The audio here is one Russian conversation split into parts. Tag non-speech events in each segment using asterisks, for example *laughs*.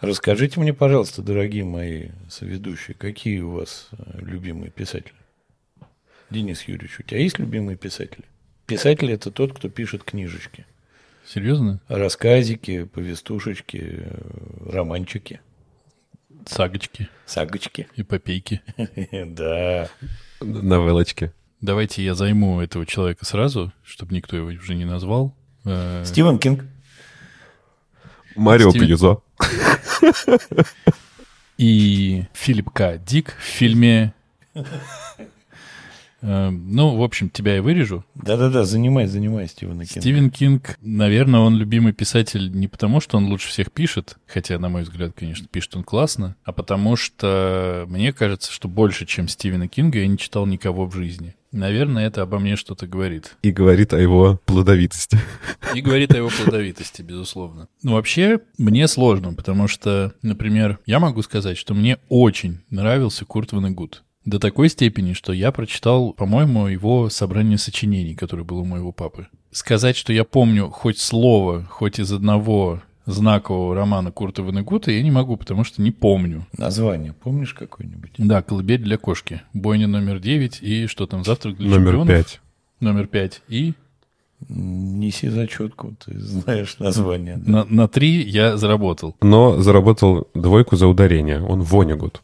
Расскажите мне, пожалуйста, дорогие мои соведущие, какие у вас э, любимые писатели? Денис Юрьевич, у тебя есть любимые писатели? Писатель – это тот, кто пишет книжечки. Серьезно? Рассказики, повестушечки, э, романчики. Сагочки. Сагочки. Эпопейки. *laughs* Да. Новелочки. Давайте я займу этого человека сразу, чтобы никто его уже не назвал. Э, Стивен Кинг. Марио Стивен- Пьюзо. И Филипп К. Дик в фильме... э, Ну, в общем, тебя я вырежу. Да-да-да, занимай, занимай Стивена Кинга. Стивен Кинг, наверное, он любимый писатель не потому, что он лучше всех пишет, хотя, на мой взгляд, конечно, пишет он классно, а потому что мне кажется, что больше, чем Стивена Кинга, я не читал никого в жизни. Наверное, это обо мне что-то говорит. И говорит о его плодовитости. И говорит о его плодовитости, безусловно. Ну, вообще, мне сложно, потому что, например, я могу сказать, что мне очень нравился Курт Ванегут. До такой степени, что я прочитал, по-моему, его собрание сочинений, которое было у моего папы. Сказать, что я помню хоть слово, хоть из одного знакового романа Курта Ванегута, я не могу, потому что не помню. Название помнишь какое-нибудь? Да, «Колыбель для кошки», «Бойня номер 9» и что там, «Завтрак для Номер чемпионов». пять. Номер пять. И Неси зачетку, ты знаешь название. да. на, на три я заработал. Но заработал двойку за ударение. Он Вонигут.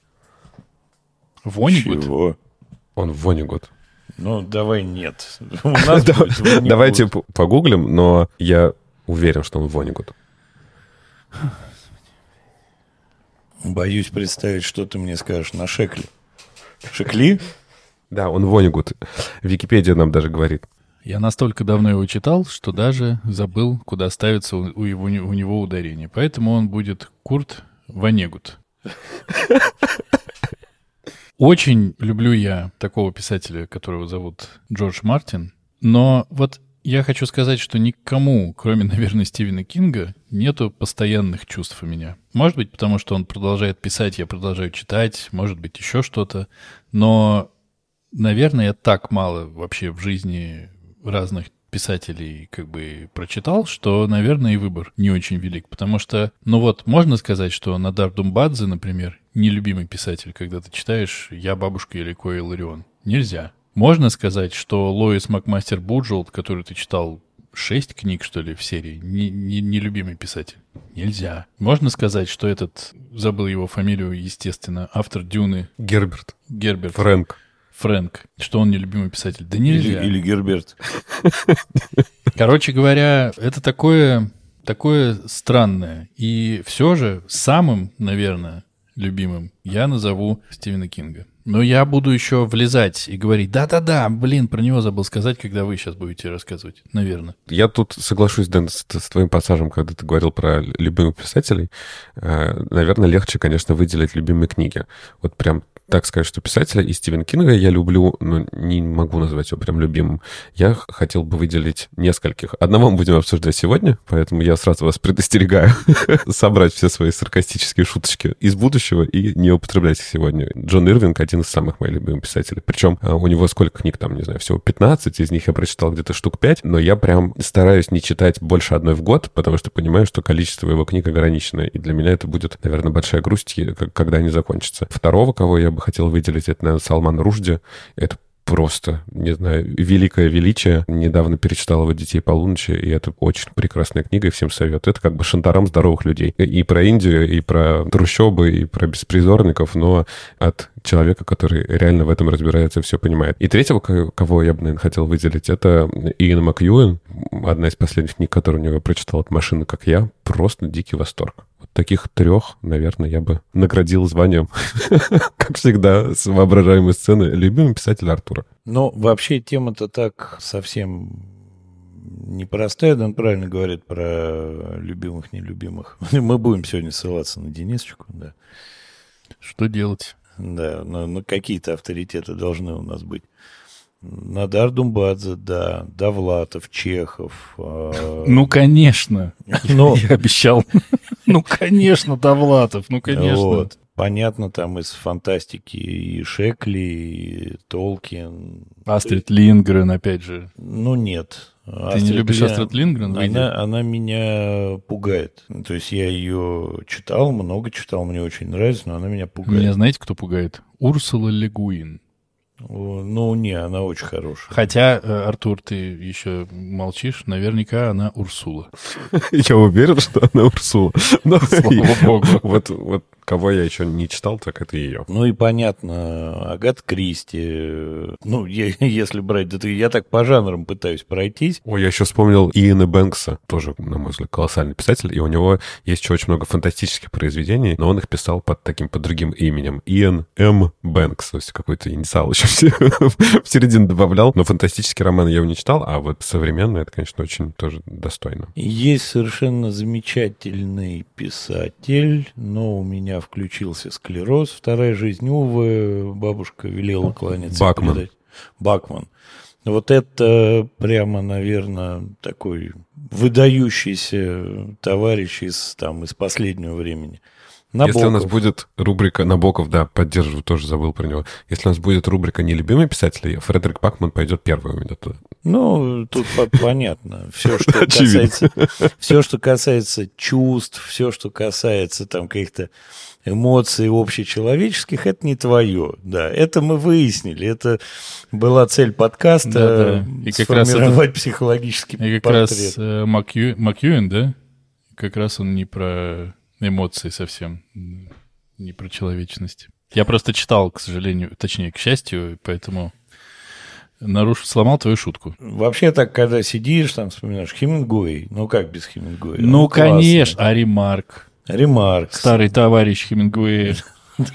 Вонигут? Чего? Он Вонигут. Ну, давай нет. *laughs* Давайте погуглим, но я уверен, что он Вонигут. Боюсь представить, что ты мне скажешь на Шекли. Шекли? Да, он Вонигут. Википедия нам даже говорит. Я настолько давно его читал, что даже забыл, куда ставится у, его, у него ударение. Поэтому он будет Курт Ванегут. Очень люблю я такого писателя, которого зовут Джордж Мартин. Но вот я хочу сказать, что никому, кроме, наверное, Стивена Кинга, нету постоянных чувств у меня. Может быть, потому что он продолжает писать, я продолжаю читать, может быть, еще что-то. Но, наверное, я так мало вообще в жизни разных писателей как бы прочитал, что, наверное, и выбор не очень велик. Потому что, ну вот, можно сказать, что Нодар Думбадзе, например, нелюбимый писатель, когда ты читаешь «Я, бабушка, Илико и Илларион». Нельзя. Можно сказать, что Лоис Макмастер Буджолд, который ты читал шесть книг, что ли, в серии, не, не- нелюбимый писатель? Нельзя. Можно сказать, что этот, забыл его фамилию, естественно, автор Дюны, Герберт. Герберт Фрэнк. Фрэнк, что он нелюбимый писатель? Да нельзя. Или, или Герберт. *laughs* Короче говоря, это такое, такое странное. И все же самым, наверное, любимым я назову Стивена Кинга. Но я буду еще влезать и говорить, да-да-да, блин, про него забыл сказать, когда вы сейчас будете рассказывать, наверное. Я тут соглашусь, Дэн, с, с твоим пассажем, когда ты говорил про любимых писателей. Э, наверное, легче, конечно, выделить любимые книги. Вот прям так сказать, что писателя и Стивен Кинга я люблю, но не могу назвать его прям любимым. Я хотел бы выделить нескольких. Одного мы будем обсуждать сегодня, поэтому я сразу вас предостерегаю *laughs* собрать все свои саркастические шуточки из будущего и не употреблять их сегодня. Джон Ирвинг один из самых моих любимых писателей. Причем э, у него сколько книг там, не знаю, всего 15, из них я прочитал где-то штук 5, но я прям стараюсь не читать больше одной в год, потому что понимаю, что количество его книг ограничено, и для меня это будет, наверное, большая грусть, когда они закончатся. Второго, кого я бы хотел выделить, это, наверное, Салман Ружди. Это просто, не знаю, великое величие. Недавно перечитал его «Детей полуночи», и это очень прекрасная книга, и всем советую. Это как бы шантарам здоровых людей. И про Индию, и про трущобы, и про беспризорников, но от человека, который реально в этом разбирается все понимает. И третьего, ко- кого я бы, наверное, хотел выделить, это Иэн Макьюэн. Одна из последних книг, которую у него прочитал от машины, как я. Просто дикий восторг. Вот таких трех, наверное, я бы наградил званием, *laughs* как всегда, с воображаемой сцены, любимый писатель Артура. Но вообще тема-то так совсем непростая, он правильно говорит про любимых, нелюбимых. *laughs* Мы будем сегодня ссылаться на Денисочку, да. Что делать? Да, но, но какие-то авторитеты должны у нас быть. Надар Думбадзе, да, Довлатов, Чехов. э, Ну, конечно. Ну, Я обещал. Ну, конечно, Довлатов, ну, конечно. вот. Понятно, там из фантастики и Шекли, и Толкин. Астрид Лингрен, опять же. Ну, нет. Ты не любишь Астрид Лингрен? Она, она меня пугает. То есть я ее читал, много читал, мне очень нравится, но она меня пугает. Меня знаете, кто пугает? Урсула Легуин. Ну, не, она очень хорошая. Хотя, э, Артур, ты еще молчишь, наверняка она Урсула. *laughs* Я уверен, что она Урсула. *laughs* Слава богу. Вот, вот Кого я еще не читал, так это ее. Ну и понятно, Агат Кристи. Ну, я, *laughs* если брать, да я так по жанрам пытаюсь пройтись. Ой, я еще вспомнил Иэна Бэнкса, тоже, на мой взгляд, колоссальный писатель, и у него есть еще очень много фантастических произведений, но он их писал под таким, под другим именем. Иэн М. Бэнкс, то есть какой-то инициал еще *laughs* в середину добавлял. Но фантастический роман я его не читал, а вот современный, это, конечно, очень тоже достойно. Есть совершенно замечательный писатель, но у меня включился склероз, вторая жизнь, увы, бабушка велела кланяться. Бакман. Передать. Бакман. Вот это прямо, наверное, такой выдающийся товарищ из, там, из последнего времени. Набоков. Если у нас будет рубрика Набоков, да, поддерживаю, тоже забыл про него. Если у нас будет рубрика «Нелюбимые писатели», Фредерик Бакман пойдет первый у меня туда. Ну, тут понятно. Все, что *laughs* касается, все, что касается чувств, все, что касается там каких-то эмоций общечеловеческих, это не твое. Да, это мы выяснили. Это была цель подкаста да, да. И как сформировать раз это, психологический и как портрет. раз э, Макью, Макьюин, да? Как раз он не про эмоции совсем, не про человечность. Я просто читал, к сожалению, точнее, к счастью, поэтому наруш... сломал твою шутку. Вообще так, когда сидишь, там вспоминаешь Хемингуэй, ну как без Хемингуэя? Ну, ну конечно, а Ремарк. Ремарк. Старый товарищ Хемингуэя. *laughs*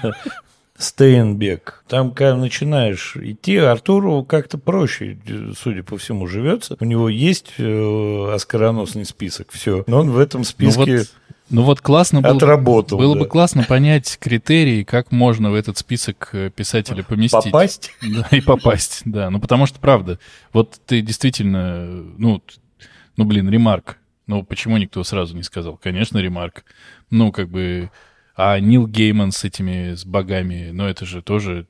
Стейнбек. Там, когда начинаешь идти, Артуру как-то проще, судя по всему, живется. У него есть э, оскароносный список, все. Но он в этом списке... Ну вот ну вот классно было, Отработал, было да. бы классно понять критерии, как можно в этот список э, писателя поместить. Попасть? *laughs* Да, и попасть, да. Ну потому что, правда, вот ты действительно, ну, ну блин, ремарк. Ну почему никто сразу не сказал? Конечно, ремарк. Ну как бы... А Нил Гейман с этими, с богами, ну это же тоже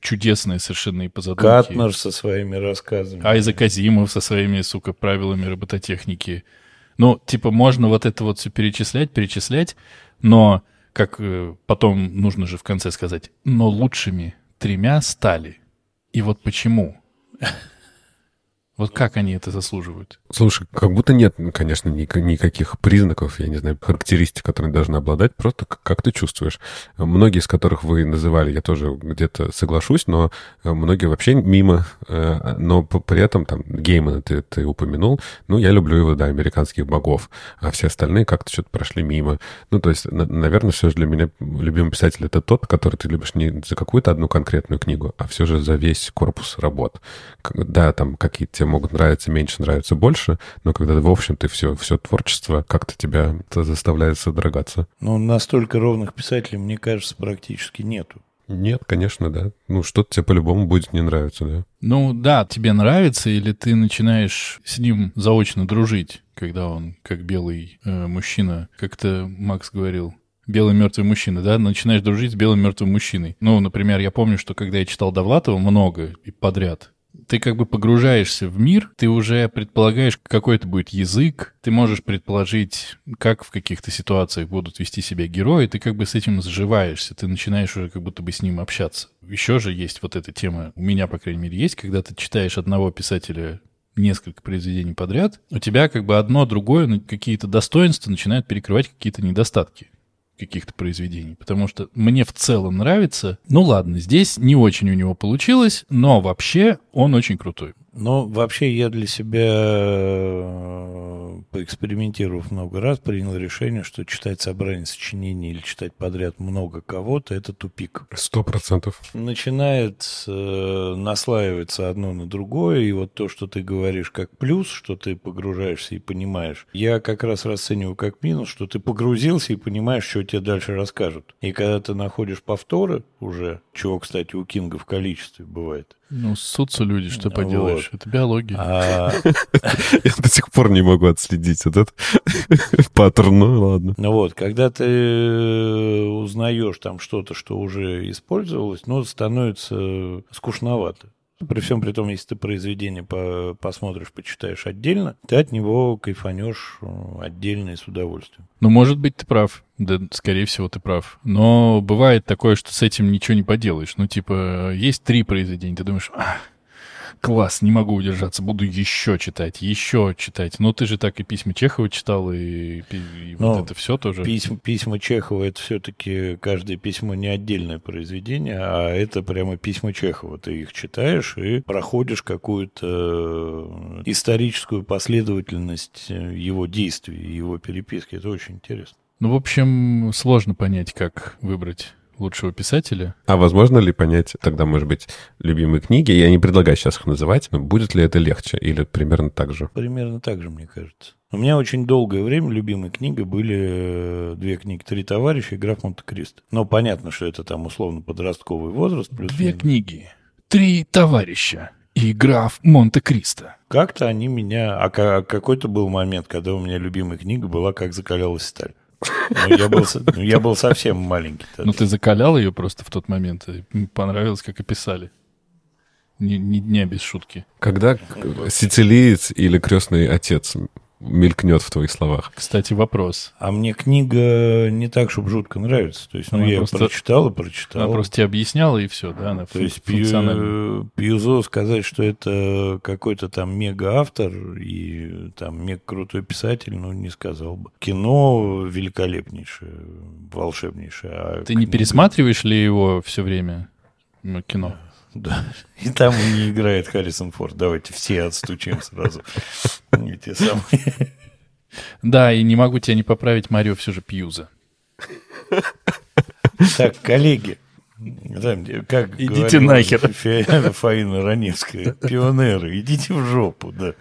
чудесные совершенно и позадумки. Катнер со своими рассказами. Айзек Азимов со своими, сука, правилами робототехники. Ну, типа, можно вот это вот все перечислять, перечислять, но, как э, потом нужно же в конце сказать, но лучшими тремя стали. И вот почему? Вот как они это заслуживают? Слушай, как будто нет, конечно, никаких признаков, я не знаю, характеристик, которые должны обладать, просто как ты чувствуешь. Многие из которых вы называли, я тоже где-то соглашусь, но э, многие вообще мимо, э, но при этом там Геймана ты, ты упомянул, ну, я люблю его, да, американских богов, а все остальные как-то что-то прошли мимо. Ну, то есть, наверное, все же для меня любимый писатель это тот, который ты любишь не за какую-то одну конкретную книгу, а все же за весь корпус работ. Да, там какие-то могут нравиться меньше, нравятся больше, но когда, в общем, ты все, все творчество как-то тебя это заставляет содрогаться. Ну, настолько ровных писателей, мне кажется, практически нету. Нет, конечно, да. Ну, что-то тебе по-любому будет не нравиться, да. Ну, да, тебе нравится, или ты начинаешь с ним заочно дружить, когда он, как белый э, мужчина, как-то Макс говорил, белый мертвый мужчина, да, начинаешь дружить с белым мертвым мужчиной. Ну, например, я помню, что когда я читал Довлатова много и подряд, ты как бы погружаешься в мир, ты уже предполагаешь, какой это будет язык, ты можешь предположить, как в каких-то ситуациях будут вести себя герои, ты как бы с этим сживаешься, ты начинаешь уже как будто бы с ним общаться. Еще же есть вот эта тема, у меня, по крайней мере, есть, когда ты читаешь одного писателя несколько произведений подряд, у тебя как бы одно другое, ну, какие-то достоинства начинают перекрывать какие-то недостатки каких-то произведений, потому что мне в целом нравится. Ну ладно, здесь не очень у него получилось, но вообще он очень крутой. Ну, вообще я для себя, э, поэкспериментировав много раз, принял решение, что читать собрание сочинений или читать подряд много кого-то – это тупик. Сто процентов. Начинает э, наслаиваться одно на другое, и вот то, что ты говоришь как плюс, что ты погружаешься и понимаешь, я как раз расцениваю как минус, что ты погрузился и понимаешь, что тебе дальше расскажут. И когда ты находишь повторы уже, чего, кстати, у Кинга в количестве бывает, ну, ссутся люди, что поделаешь. Вот. Это биология. А... *laughs* Я до сих пор не могу отследить этот *laughs* паттерн, ну ладно. Ну вот, когда ты узнаешь там что-то, что уже использовалось, ну, становится скучновато При всем при том, если ты произведение по посмотришь, почитаешь отдельно, ты от него кайфанешь э, отдельно и с удовольствием. Ну, может быть, ты прав. Да, скорее всего, ты прав. Но бывает такое, что с этим ничего не поделаешь. Ну, типа, есть три произведения, ты думаешь, класс, не могу удержаться, буду еще читать, еще читать. Ну, ты же так и письма Чехова читал, и, и вот Ну, это все тоже. Письма, письма Чехова это все-таки каждое письмо не отдельное произведение, а это прямо письма Чехова. Ты их читаешь и проходишь какую-то э, историческую последовательность э, его действий, его переписки. Это очень интересно. Ну, в общем, сложно понять, как выбрать лучшего писателя. А возможно ли понять тогда, может быть, любимые книги? Я не предлагаю сейчас их называть, но будет ли это легче или примерно так же? Примерно так же, мне кажется. У меня очень долгое время любимой книгой были э, две книги «Три товарища» и «Граф Монте-Кристо». Но понятно, что это там условно подростковый возраст. Плюс Две книги, три товарища и граф Монте-Кристо. Как-то они меня... А ка- какой-то был момент, когда у меня любимая книга была «Как закалялась сталь». Ну, я, был, ну, я был совсем маленький. тогда. Ну, ты закалял ее просто в тот момент. и понравилось, как описали. Ни, ни дня без шутки. Когда сицилиец или крестный отец мелькнет в твоих словах? Кстати, вопрос. А мне книга не так, чтобы жутко нравится. То есть, ну, Она я ее просто- прочитал и прочитал. Она просто тебе объясняла, и все, да? Она То есть. Пью- Пьюзо сказать, что это какой-то там мега-автор и там мега-крутой писатель, ну, не сказал бы. Кино великолепнейшее, волшебнейшее. а Ты не книга- пересматриваешь ли его все время? Ну, кино. Да. *laughs* И там не играет Харрисон Форд. Давайте все отстучим сразу. Эти самые... Да, и не могу тебя не поправить, Марио все же Пьюза. Так, коллеги, как Идите нахер. Фаина Раневская, пионеры, идите в жопу, да.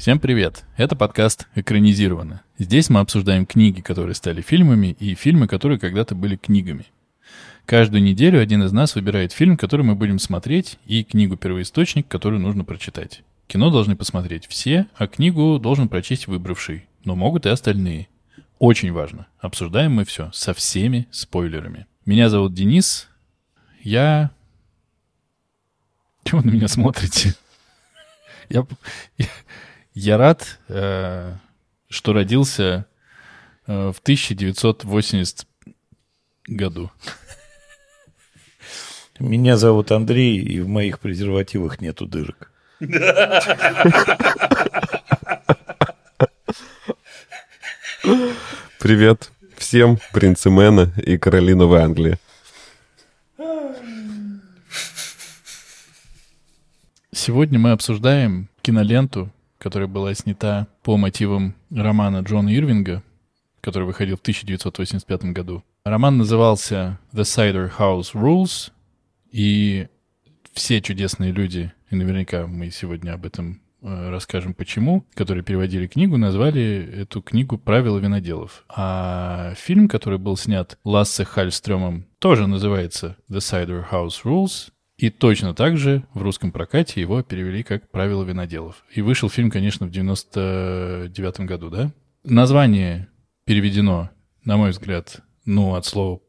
Всем привет! Это подкаст «Экранизировано». Здесь мы обсуждаем книги, которые стали фильмами, и фильмы, которые когда-то были книгами. Каждую неделю один из нас выбирает фильм, который мы будем смотреть, и книгу-первоисточник, которую нужно прочитать. Кино должны посмотреть все, а книгу должен прочесть выбравший, но могут и остальные. Очень важно. Обсуждаем мы все со всеми спойлерами. Меня зовут Денис. Я... Чего вы на меня смотрите? *laughs* Я, я, рад, э, что родился э, в 1980 году. Меня зовут Андрей, и в моих презервативах нету дырок. Привет всем, принцы Мэна и короли Новой Англии. Сегодня мы обсуждаем киноленту, которая была снята по мотивам романа Джона Ирвинга, который выходил в 1985 году. Роман назывался The Cider House Rules, и все чудесные люди, и наверняка мы сегодня об этом э, расскажем почему, которые переводили книгу, назвали эту книгу «Правила виноделов». А фильм, который был снят Лассе Хальстрёмом, тоже называется The Cider House Rules, и точно так же в русском прокате его перевели как «Правила виноделов». И вышел фильм, конечно, в 99 году, да? Название переведено, на мой взгляд, ну, от слова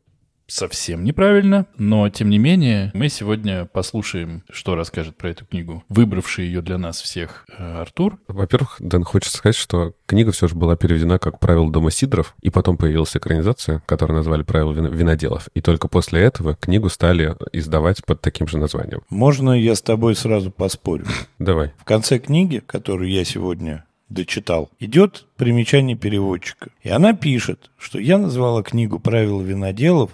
совсем неправильно, но тем не менее мы сегодня послушаем, что расскажет про эту книгу, выбравший ее для нас всех э, Артур. Во-первых, Дэн, хочется сказать, что книга все же была переведена как «Правила дома Сидоров», и потом появилась экранизация, которую назвали «Правила вино- виноделов». И только после этого книгу стали издавать под таким же названием. Можно я с тобой сразу поспорю? Давай. В конце книги, которую я сегодня дочитал, идет примечание переводчика. И она пишет, что я назвала книгу «Правила виноделов»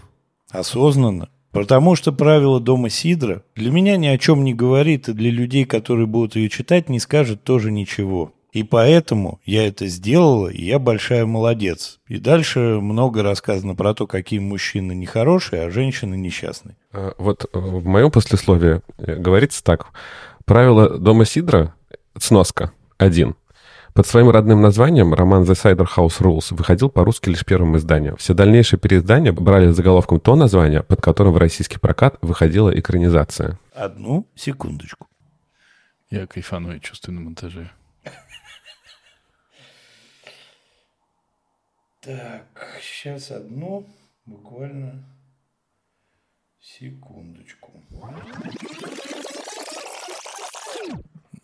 осознанно, потому что правило дома Сидра для меня ни о чем не говорит, и для людей, которые будут ее читать, не скажет тоже ничего. И поэтому я это сделала, и я большая молодец. И дальше много рассказано про то, какие мужчины нехорошие, а женщины несчастные. А, Вот э, в моем послесловии э, говорится так. Правила дома Сидра Сноска. Один. Под своим родным названием роман «The Cider House Rules» выходил по-русски лишь первым изданием. Все дальнейшие переиздания брали заголовком то название, под которым в российский прокат выходила экранизация. Одну секундочку. Я кайфаную чувствую на монтаже. Так, сейчас одну, буквально секундочку.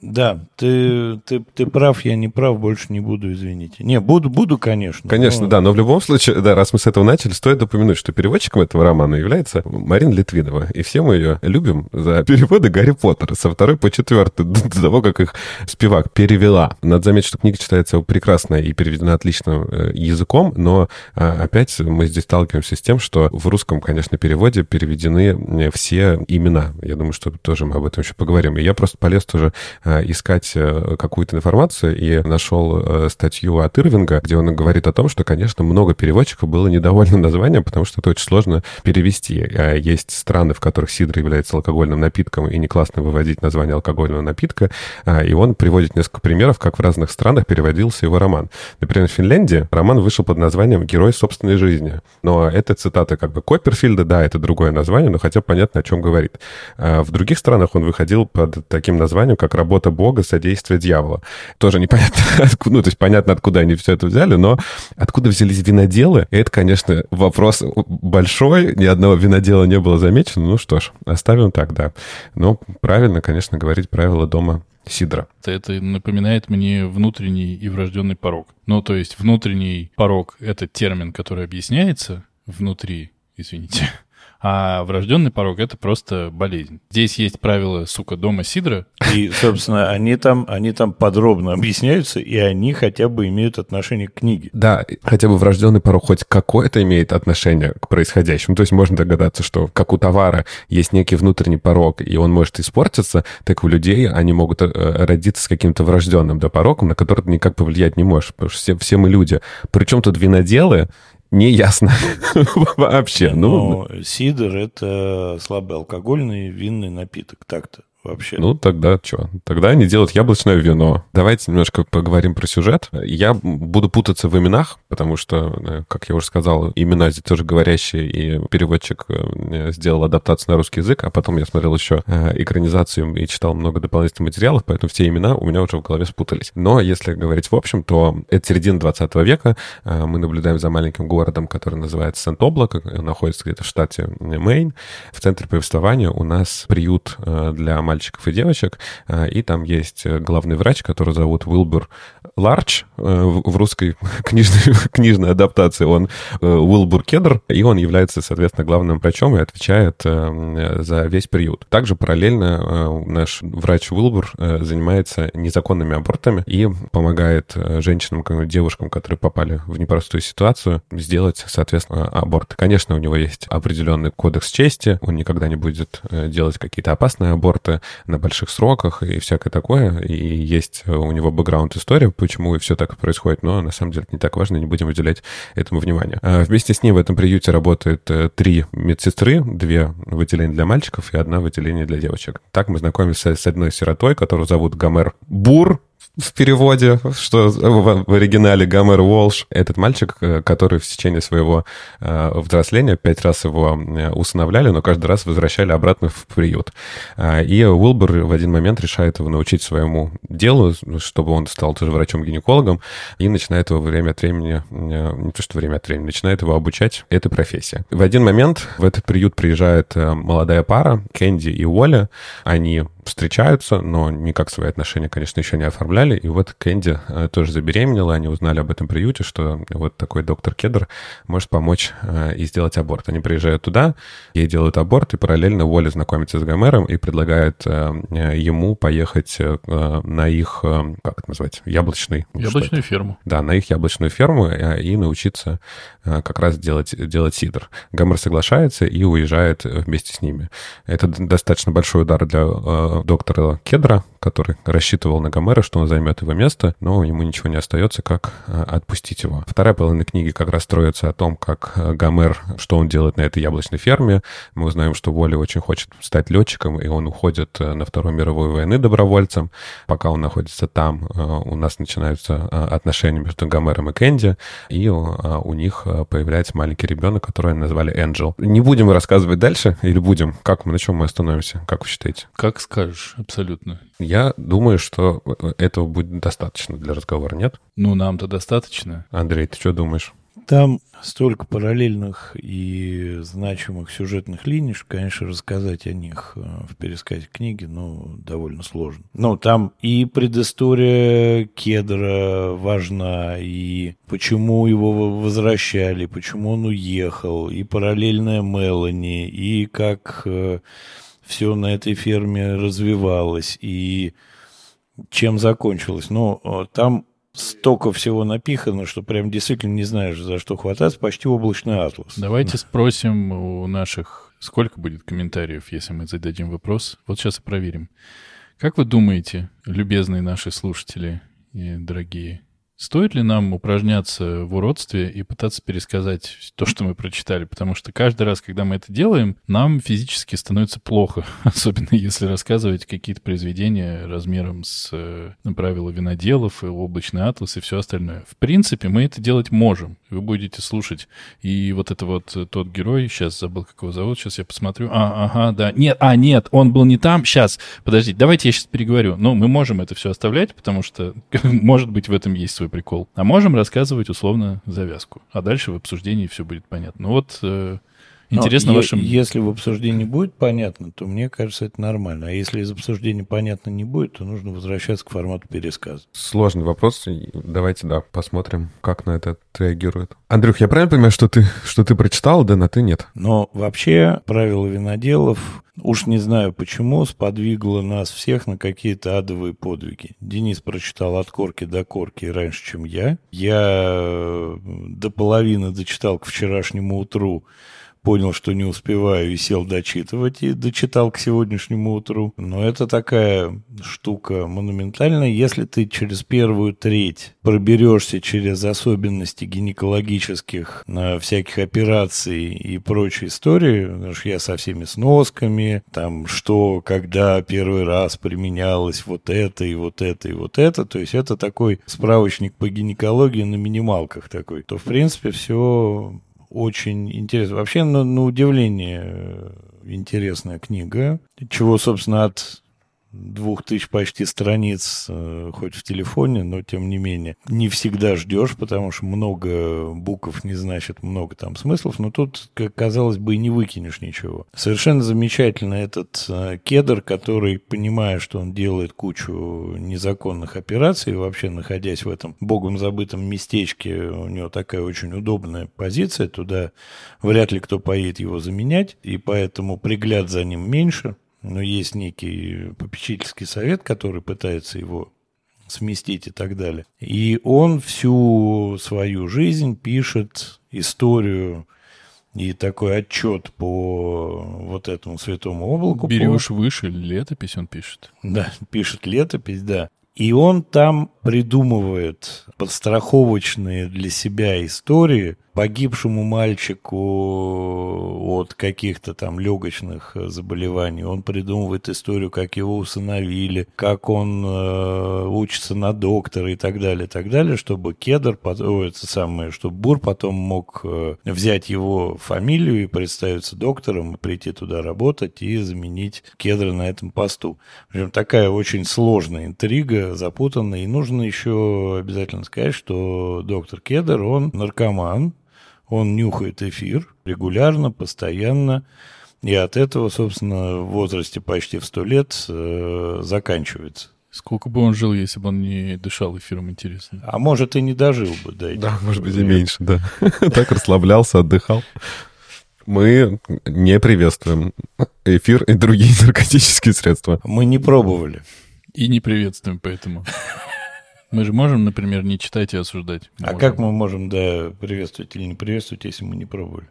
Да, ты, ты, ты прав, я не прав, больше не буду, извините. Не, буду, буду, конечно. Конечно, но... да, но в любом случае, да, раз мы с этого начали, стоит упомянуть, что переводчиком этого романа является Марина Литвинова. И все мы ее любим за переводы Гарри Поттера со второй по четвертый, *laughs* до того, как их Спивак перевела. Надо заметить, что книга читается прекрасно и переведена отличным э, языком, но а, опять мы здесь сталкиваемся с тем, что в русском, конечно, переводе переведены э, все имена. Я думаю, что тоже мы об этом еще поговорим. И я просто полез тоже э, искать э, какую-то информацию и нашел э, статью от Ирвинга, где он говорит о том, что, конечно, много переводчиков было недовольны названием, потому что это очень сложно перевести. Есть страны, в которых сидр является алкогольным напитком, и не классно выводить название алкогольного напитка. И он приводит несколько примеров, как в разных странах переводился его роман. Например, в Финляндии роман вышел под названием «Герой собственной жизни». Но это цитата как бы Копперфильда, да, это другое название, но хотя понятно, о чем говорит. В других странах он выходил под таким названием, как «Работа работа Бога, содействие дьявола. Тоже непонятно, *laughs* откуда, ну, то есть понятно, откуда они все это взяли, но откуда взялись виноделы, это, конечно, вопрос большой, ни одного винодела не было замечено, ну что ж, оставим так, да. Но правильно, конечно, говорить правила дома сидра. Это напоминает мне внутренний и врожденный порог. Ну, то есть внутренний порог — это термин, который объясняется внутри, извините, а врожденный порог — это просто болезнь. Здесь есть правила, сука, дома Сидра. И, собственно, они там, они там подробно объясняются, и они хотя бы имеют отношение к книге. Да, хотя бы врожденный порог хоть какое-то имеет отношение к происходящему. То есть можно догадаться, что как у товара есть некий внутренний порог, и он может испортиться, так у людей они могут э, родиться с каким-то врожденным да, пороком, на который ты никак повлиять не можешь, потому что все, все мы люди. Причем тут виноделы, не ясно *laughs* вообще. Ну, сидр — это слабоалкогольный винный напиток, так-то вообще. Ну, тогда что? Тогда они делают яблочное вино. Давайте немножко поговорим про сюжет. Я буду путаться в именах, потому что, э, как я уже сказал, имена здесь тоже говорящие, и переводчик э, сделал адаптацию на русский язык, а потом я смотрел еще э, экранизацию и читал много дополнительных материалов, поэтому все имена у меня уже в голове спутались. Но если говорить в общем, то это середина 20 века. Мы наблюдаем за маленьким городом, который называется Сент-Облак, находится где-то в штате Мэйн. В центре повествования у нас приют для мальчиков и девочек, э, и там есть э, главный врач, который зовут Уилбур Ларч, э, в русской *laughs* книжной, книжной адаптации он Уилбур Кедр, и он является, соответственно, главным врачом и отвечает за весь приют. Также параллельно наш врач Уилбур занимается незаконными абортами и помогает женщинам, девушкам, которые попали в непростую ситуацию, сделать, соответственно, аборт. Конечно, у него есть определенный кодекс чести, он никогда не будет делать какие-то опасные аборты, на больших сроках и всякое такое. И есть у него бэкграунд-история, почему и все так происходит, но на самом деле это не так важно, не будем уделять этому внимания. А вместе с ним в этом приюте работают э, три медсестры, две в отделении для мальчиков и одна в отделении для девочек. Так мы знакомимся с одной сиротой, которую зовут Гомер Бур, в переводе, что в оригинале Гомер Уолш. Этот мальчик, э, который в течение своего э, взросления пять раз его э, усыновляли, но каждый раз возвращали обратно в приют. И Уилбур в один момент решает его научить своему делу, чтобы он стал тоже врачом-гинекологом, и начинает его время от времени, не то что время от времени, начинает его обучать этой профессии. В один момент в этот приют приезжает молодая пара, Кэнди и Уолли. Они встречаются, но никак свои отношения, конечно, еще не оформляли. И вот Кэнди э, тоже забеременела, они узнали об этом приюте, что вот такой доктор Кедр может помочь э, и сделать аборт. Они приезжают туда, ей делают аборт, и параллельно Уолли знакомится с Гомером и предлагает э, ему поехать на их, как это назвать, яблочный... Яблочную ферму. Да, на их яблочную ферму и научиться как раз делать, делать сидр. Гомер соглашается и уезжает вместе с ними. Это достаточно большой удар для доктора Кедра, который рассчитывал на Гомера, что он займет его место, но ему ничего не остается, как э, отпустить его. Вторая половина книги как раз строится о том, как э, Гомер, что он делает на этой яблочной ферме. Мы узнаем, что Воля очень хочет стать летчиком, и он уходит на Вторую мировую войну добровольцем. Пока он находится там, у нас начинаются отношения между Гомером и Кэнди, и у них появляется маленький ребенок, которого назвали Энджел. Не будем рассказывать дальше, или будем? Как мы, на чем мы остановимся? Как вы считаете? Как скажешь, абсолютно. Я думаю, что этого будет достаточно для разговора, нет? Ну, нам-то достаточно. Андрей, ты что думаешь? Там столько параллельных и значимых сюжетных линий, что, конечно, рассказать о них э, в пересказе книги, ну, довольно сложно. Ну, там и предыстория Кедра важна, и почему его возвращали, почему он уехал, и параллельная Мелани, и как э, все на этой ферме развивалось, и чем закончилось. Ну, там столько всего напихано, что прям действительно не знаешь, за что хвататься, почти облачный атлас. Давайте спросим у наших, сколько будет комментариев, если мы зададим вопрос. Вот сейчас и проверим. Как вы думаете, любезные наши слушатели и дорогие Стоит ли нам упражняться в уродстве и пытаться пересказать то, что мы прочитали? Потому что каждый раз, когда мы это делаем, нам физически становится плохо. *laughs* Особенно если рассказывать какие-то произведения размером с э, правила виноделов, и облачный атлас и все остальное. В принципе, мы это делать можем. Вы будете слушать. И вот это вот э, тот герой, сейчас забыл, как его зовут, сейчас я посмотрю. А, ага, да. Нет, а, нет, он был не там. Сейчас, подождите, давайте я сейчас переговорю. Но мы можем это все оставлять, потому что, *laughs* может быть, в этом есть свой прикол. А можем рассказывать условно завязку. А дальше в обсуждении все будет понятно. Ну вот э, интересно Но вашим... Если в обсуждении будет понятно, то мне кажется, это нормально. А если из обсуждения понятно не будет, то нужно возвращаться к формату пересказа. Сложный вопрос. Давайте, да, посмотрим, как на это реагирует. Андрюх, я правильно понимаю, что ты, что ты прочитал, да, на ты нет? Но вообще правила виноделов Уж не знаю почему, сподвигло нас всех на какие-то адовые подвиги. Денис прочитал от корки до корки раньше, чем я. Я э, до половины дочитал к вчерашнему утру понял, что не успеваю, и сел дочитывать, и дочитал к сегодняшнему утру. Но это такая штука монументальная. Если ты через первую треть проберешься через особенности гинекологических на всяких операций и прочей истории, потому что я со всеми сносками, там, что, когда первый раз применялось вот это и вот это и вот это, то есть это такой справочник по гинекологии на минималках такой, то, в принципе, все очень интересно. Вообще, на, на удивление, э, интересная книга, чего, собственно, от двух тысяч почти страниц, э, хоть в телефоне, но тем не менее, не всегда ждешь, потому что много букв не значит много там смыслов, но тут, как казалось бы, и не выкинешь ничего. Совершенно замечательно этот э, кедр, который, понимая, что он делает кучу незаконных операций, вообще находясь в этом богом забытом местечке, у него такая очень удобная позиция, туда вряд ли кто поедет его заменять, и поэтому пригляд за ним меньше, но есть некий попечительский совет, который пытается его сместить и так далее. И он всю свою жизнь пишет историю и такой отчет по вот этому святому облаку. Берешь по... выше, летопись он пишет. Да, пишет летопись, да. И он там придумывает подстраховочные для себя истории погибшему мальчику от каких-то там легочных заболеваний. Он придумывает историю, как его усыновили, как он э, учится на доктора и так далее, и так далее, чтобы Кедр, о, это самое, чтобы Бур потом мог э, взять его фамилию и представиться доктором, и прийти туда работать и заменить Кедра на этом посту. Причем такая очень сложная интрига, запутанная, и нужно еще обязательно сказать, что доктор Кедр, он наркоман, он нюхает эфир регулярно, постоянно, и от этого, собственно, в возрасте почти в сто лет э, заканчивается. Сколько бы он жил, если бы он не дышал эфиром, интересно? А может, и не дожил бы, да. Да, может быть, и меньше, да. *laughs* Так расслаблялся, отдыхал. Мы не приветствуем эфир и другие *laughs* наркотические средства. Мы не пробовали. И не приветствуем поэтому. *laughs* Мы же можем, например, не читать и осуждать. А как мы можем, да, приветствовать или не приветствовать, если мы не пробовали?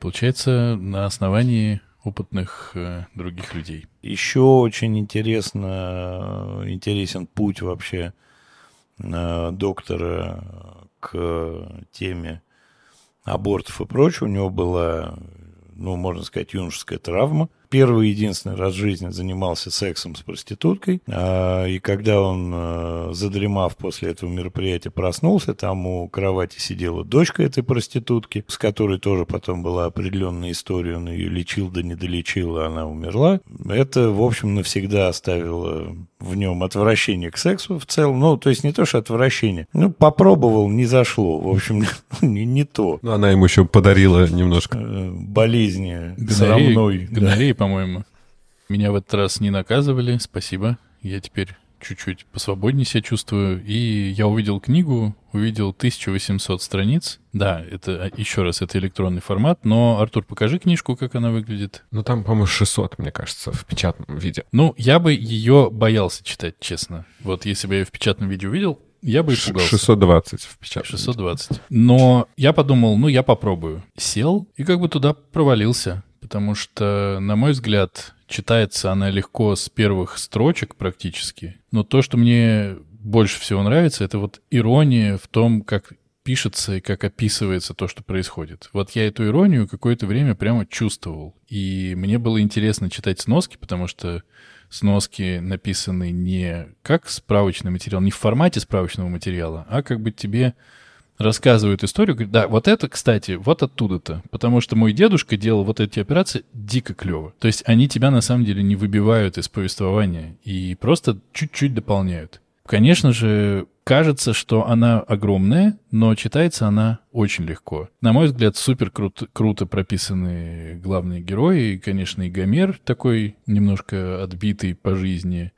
Получается, на основании опытных э, других людей. Еще очень интересно, интересен путь вообще э, доктора к теме абортов и прочего. У него была, ну, можно сказать, юношеская травма первый единственный раз в жизни занимался сексом с проституткой. А, и когда он, а, задремав после этого мероприятия, проснулся, там у кровати сидела дочка этой проститутки, с которой тоже потом была определенная история. Он ее лечил, да не долечил, она умерла. Это, в общем, навсегда оставило в нем отвращение к сексу в целом. Ну, то есть не то, что отвращение. Ну, попробовал, не зашло. В общем, *laughs* не, не то. Ну, она ему еще подарила немножко. Э, болезни гонореи. Гонореи, да. по-моему. Меня в этот раз не наказывали, спасибо. Я теперь чуть-чуть посвободнее себя чувствую. И я увидел книгу, увидел 1800 страниц. Да, это еще раз, это электронный формат. Но, Артур, покажи книжку, как она выглядит. Ну, там, по-моему, 600, мне кажется, в печатном виде. Ну, я бы ее боялся читать, честно. Вот если бы я ее в печатном виде увидел, я бы испугался. 620 в печатном. 620. Но я подумал, ну, я попробую. Сел и как бы туда провалился. Потому что, на мой взгляд, читается она легко с первых строчек практически. Но то, что мне больше всего нравится, это вот ирония в том, как пишется и как описывается то, что происходит. Вот я эту иронию какое-то время прямо чувствовал. И мне было интересно читать сноски, потому что сноски написаны не как справочный материал, не в формате справочного материала, а как бы тебе рассказывают историю, говорит, да, вот это, кстати, вот оттуда-то, потому что мой дедушка делал вот эти операции дико клево. То есть они тебя на самом деле не выбивают из повествования и просто чуть-чуть дополняют. Конечно же, кажется, что она огромная, но читается она очень легко. На мой взгляд, супер крут, круто прописаны главные герои. И, конечно, и Гомер такой немножко отбитый по жизни.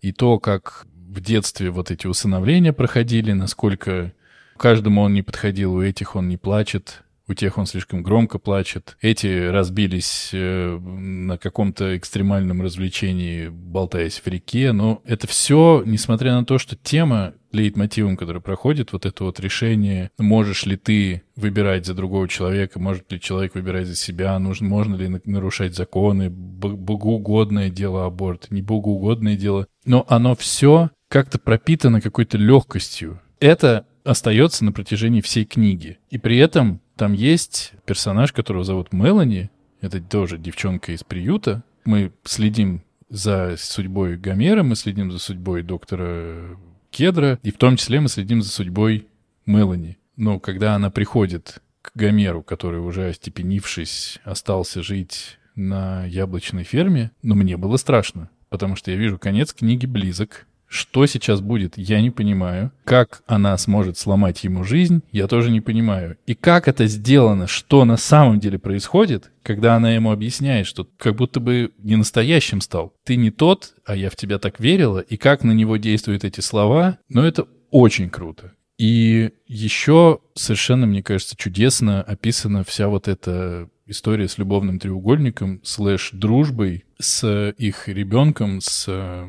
И то, как в детстве вот эти усыновления проходили, насколько каждому он не подходил, у этих он не плачет, у тех он слишком громко плачет. Эти разбились э, на каком-то экстремальном развлечении, болтаясь в реке. Но это все, несмотря на то, что тема лейтмотивом, который проходит, вот это вот решение, можешь ли ты выбирать за другого человека, может ли человек выбирать за себя, нужно, можно ли нарушать законы, богоугодное дело аборт, не богоугодное дело. Но оно все как-то пропитано какой-то легкостью. Это остается на протяжении всей книги. И при этом там есть персонаж, которого зовут Мелани. Это тоже девчонка из приюта. Мы следим за судьбой Гомера, мы следим за судьбой доктора Кедра, и в том числе мы следим за судьбой Мелани. Но когда она приходит к Гомеру, который уже остепенившись, остался жить на яблочной ферме, но ну, мне было страшно, потому что я вижу, конец книги близок, что сейчас будет, я не понимаю. Как она сможет сломать ему жизнь, я тоже не понимаю. И как это сделано, что на самом деле происходит, когда она ему объясняет, что как будто бы не настоящим стал. Ты не тот, а я в тебя так верила, и как на него действуют эти слова, но это очень круто. И еще совершенно, мне кажется, чудесно описана вся вот эта история с любовным треугольником, слэш дружбой с их ребенком, с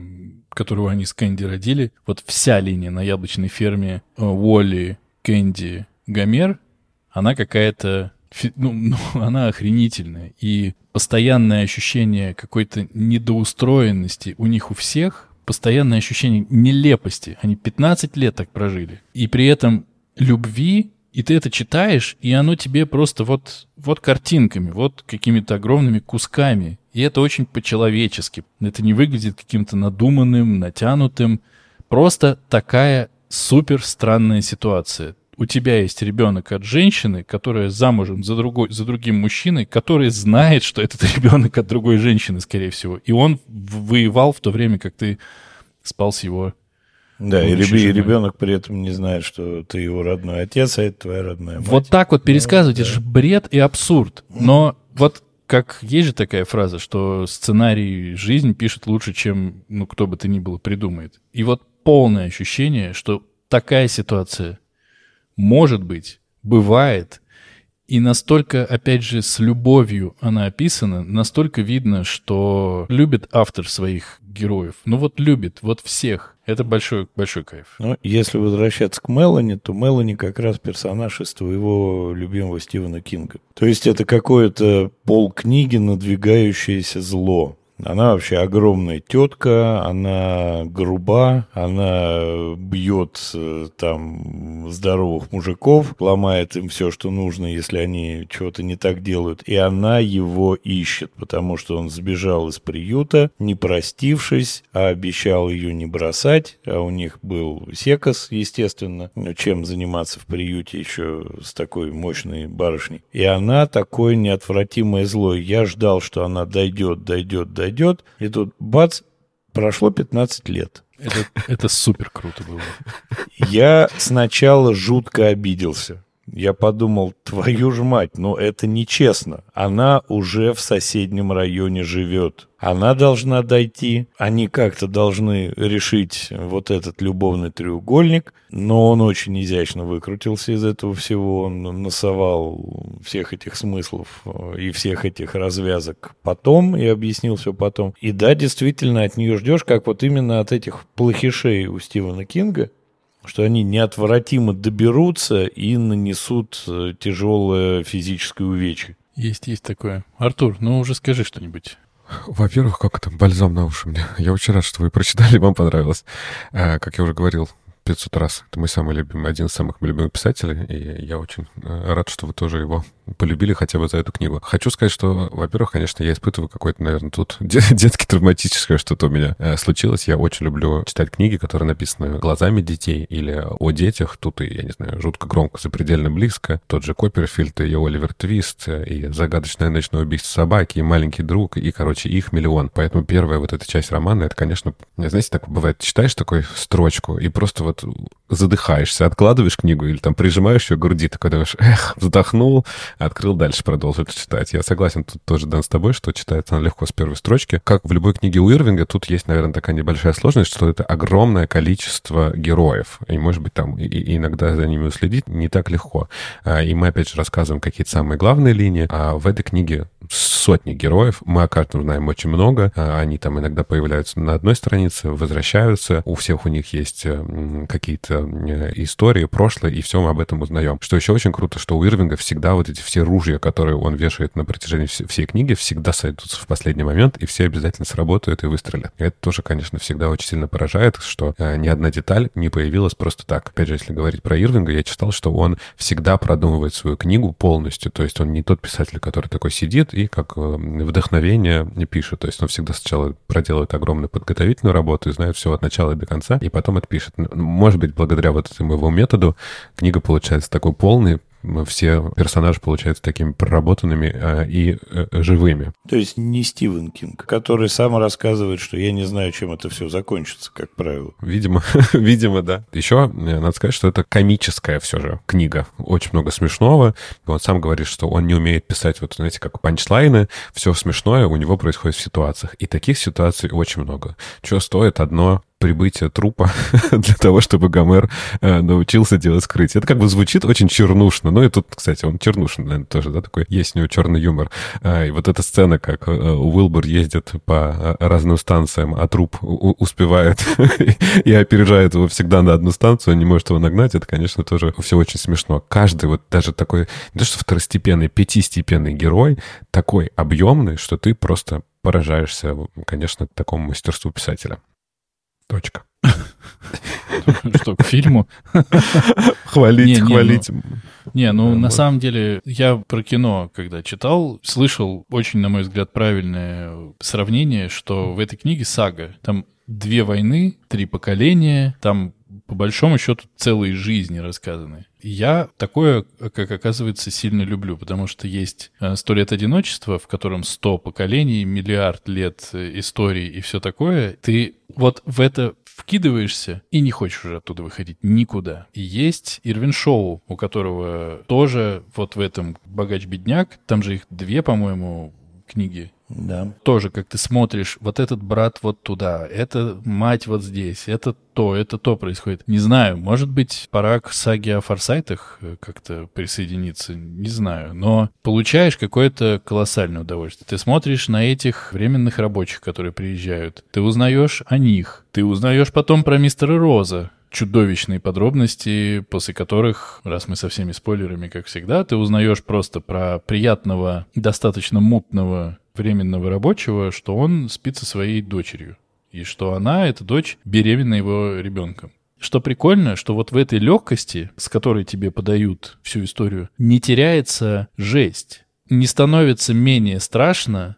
которого они с Кэнди родили. Вот вся линия на яблочной ферме э, Уолли, Кэнди, Гомер, она какая-то ну, *laughs* ну, она охренительная. И постоянное ощущение какой-то недоустроенности у них у всех, постоянное ощущение нелепости. Они 15 лет так прожили. И при этом любви и ты это читаешь, и оно тебе просто вот, вот картинками, вот какими-то огромными кусками. И это очень по-человечески. Это не выглядит каким-то надуманным, натянутым. Просто такая супер странная ситуация. У тебя есть ребенок от женщины, которая замужем за, другой, за другим мужчиной, который знает, что этот *laughs* ребенок от другой женщины, скорее всего. И он воевал в то время, как ты спал с его да, и, реб... и ребенок при этом не знает, что ты его родной отец, а это твоя родная мать. Вот так вот пересказывать, ну, да. это же бред и абсурд. Но вот как есть же такая фраза, что сценарий жизнь пишет лучше, чем ну кто бы то ни было придумает. И вот полное ощущение, что такая ситуация может быть, бывает, и настолько, опять же, с любовью она описана, настолько видно, что любит автор своих героев. Ну вот любит, вот всех. Это большой, большой кайф. Ну, если возвращаться к Мелани, то Мелани как раз персонаж из твоего любимого Стивена Кинга. То есть это какое-то полкниги надвигающееся зло. Она вообще огромная тетка, она груба, она бьет э, там здоровых мужиков, ломает им все, что нужно, если они чего-то не так делают. И она его ищет, потому что он сбежал из приюта, не простившись, а обещал ее не бросать, а у них был секас, естественно, чем заниматься в приюте еще с такой мощной барышней. И она такое неотвратимое зло. Я ждал, что она дойдет, дойдет, дойдет, идет, и тут бац, прошло 15 лет. Это, это супер круто было. Я сначала жутко обиделся. Я подумал, твою ж мать, но это нечестно. Она уже в соседнем районе живет. Она должна дойти. Они как-то должны решить вот этот любовный треугольник. Но он очень изящно выкрутился из этого всего. Он носовал всех этих смыслов э, и всех этих развязок потом и объяснил все потом. И да, действительно, от нее ждешь, как вот именно от этих плохишей у Стивена Кинга, что они неотвратимо доберутся и нанесут э, тяжелое физическое увечье. Есть, есть такое. Артур, ну уже скажи что-нибудь. Во-первых, как это бальзам на уши мне. Я очень рад, что вы прочитали, вам понравилось. А, как я уже говорил, 500 раз. Это мой самый любимый, один из самых любимых писателей, и я очень э, рад, что вы тоже его полюбили хотя бы за эту книгу. Хочу сказать, что, во-первых, конечно, я испытываю какое-то, наверное, тут *laughs* детски травматическое что-то у меня э, случилось. Я очень люблю читать книги, которые написаны глазами детей или о детях. Тут и, я не знаю, жутко громко, запредельно близко. Тот же Копперфильд и Оливер Твист, и «Загадочное ночное убийство собаки», и «Маленький друг», и, короче, их миллион. Поэтому первая вот эта часть романа, это, конечно, знаете, так бывает, читаешь такой строчку, и просто вот задыхаешься, откладываешь книгу или там прижимаешь ее к груди, такой думаешь, эх, вздохнул, открыл, дальше продолжил читать. Я согласен тут тоже, Дан, с тобой, что читается она легко с первой строчки. Как в любой книге у Ирвинга, тут есть, наверное, такая небольшая сложность, что это огромное количество героев. И, может быть, там и, и иногда за ними уследить не так легко. А, и мы, опять же, рассказываем какие-то самые главные линии. А в этой книге сотни героев. Мы о каждом знаем очень много. А, они там иногда появляются на одной странице, возвращаются. У всех у них есть э, какие-то э, истории, прошлое, и все мы об этом узнаем. Что еще очень круто, что у Ирвинга всегда вот эти все ружья, которые он вешает на протяжении всей книги, всегда сойдутся в последний момент, и все обязательно сработают и выстрелят. И это тоже, конечно, всегда очень сильно поражает, что э, ни одна деталь не появилась просто так. Опять же, если говорить про Ирвинга, я читал, что он всегда продумывает свою книгу полностью. То есть он не тот писатель, который такой сидит и как э, вдохновение пишет. То есть он всегда сначала проделывает огромную подготовительную работу и знает все от начала и до конца, и потом это пишет. Может быть, благодаря вот этому его методу книга получается такой полный, все персонажи получаются такими проработанными э, и э, живыми. То есть не Стивен Кинг, который сам рассказывает, что я не знаю, чем это все закончится, как правило. Видимо, *laughs* видимо, да. Еще э, надо сказать, что это комическая все же книга. Очень много смешного. Он сам говорит, что он не умеет писать, вот знаете, как панчлайны. Все смешное у него происходит в ситуациях. И таких ситуаций очень много. Что стоит одно прибытия трупа *laughs* для того, чтобы Гомер э, научился делать скрытие. Это как бы звучит очень чернушно. Ну и тут, кстати, он чернушный, наверное, тоже, да, такой есть у него черный юмор. А, и вот эта сцена, как э, Уилбур ездит по э, разным станциям, а труп успевает *laughs* и опережает его всегда на одну станцию, не может его нагнать, это, конечно, тоже все очень смешно. Каждый вот даже такой, не то что второстепенный, пятистепенный герой, такой объемный, что ты просто поражаешься, конечно, такому мастерству писателя. Точка. Что, к фильму? Хвалить, хвалить. Не, ну на самом деле я про кино, когда читал, слышал очень, на мой взгляд, правильное сравнение, что в этой книге сага. Там две войны, три поколения, там по большому счету целые жизни рассказаны. Я такое, как оказывается, сильно люблю, потому что есть э, «Сто лет одиночества», в котором сто поколений, миллиард лет э, истории и все такое. Ты вот в это вкидываешься и не хочешь уже оттуда выходить никуда. И есть Ирвин Шоу, у которого тоже вот в этом «Богач-бедняк», там же их две, по-моему, книги Да. Тоже, как ты смотришь, вот этот брат вот туда, это мать вот здесь, это то, это то происходит. Не знаю, может быть, пора к саге о форсайтах э, как-то присоединиться, не знаю. Но получаешь какое-то колоссальное удовольствие. Ты смотришь на этих временных рабочих, которые приезжают. Ты узнаешь о них. Ты узнаешь потом про мистера Роза, чудовищные подробности, после которых, раз мы со всеми спойлерами, как всегда, ты узнаешь просто про приятного, достаточно мутного временного рабочего, что он спит со своей дочерью. И что она, эта дочь, беременна его ребенком. Что прикольно, что вот в этой легкости, с которой тебе подают всю историю, не теряется жесть. Не становится менее страшно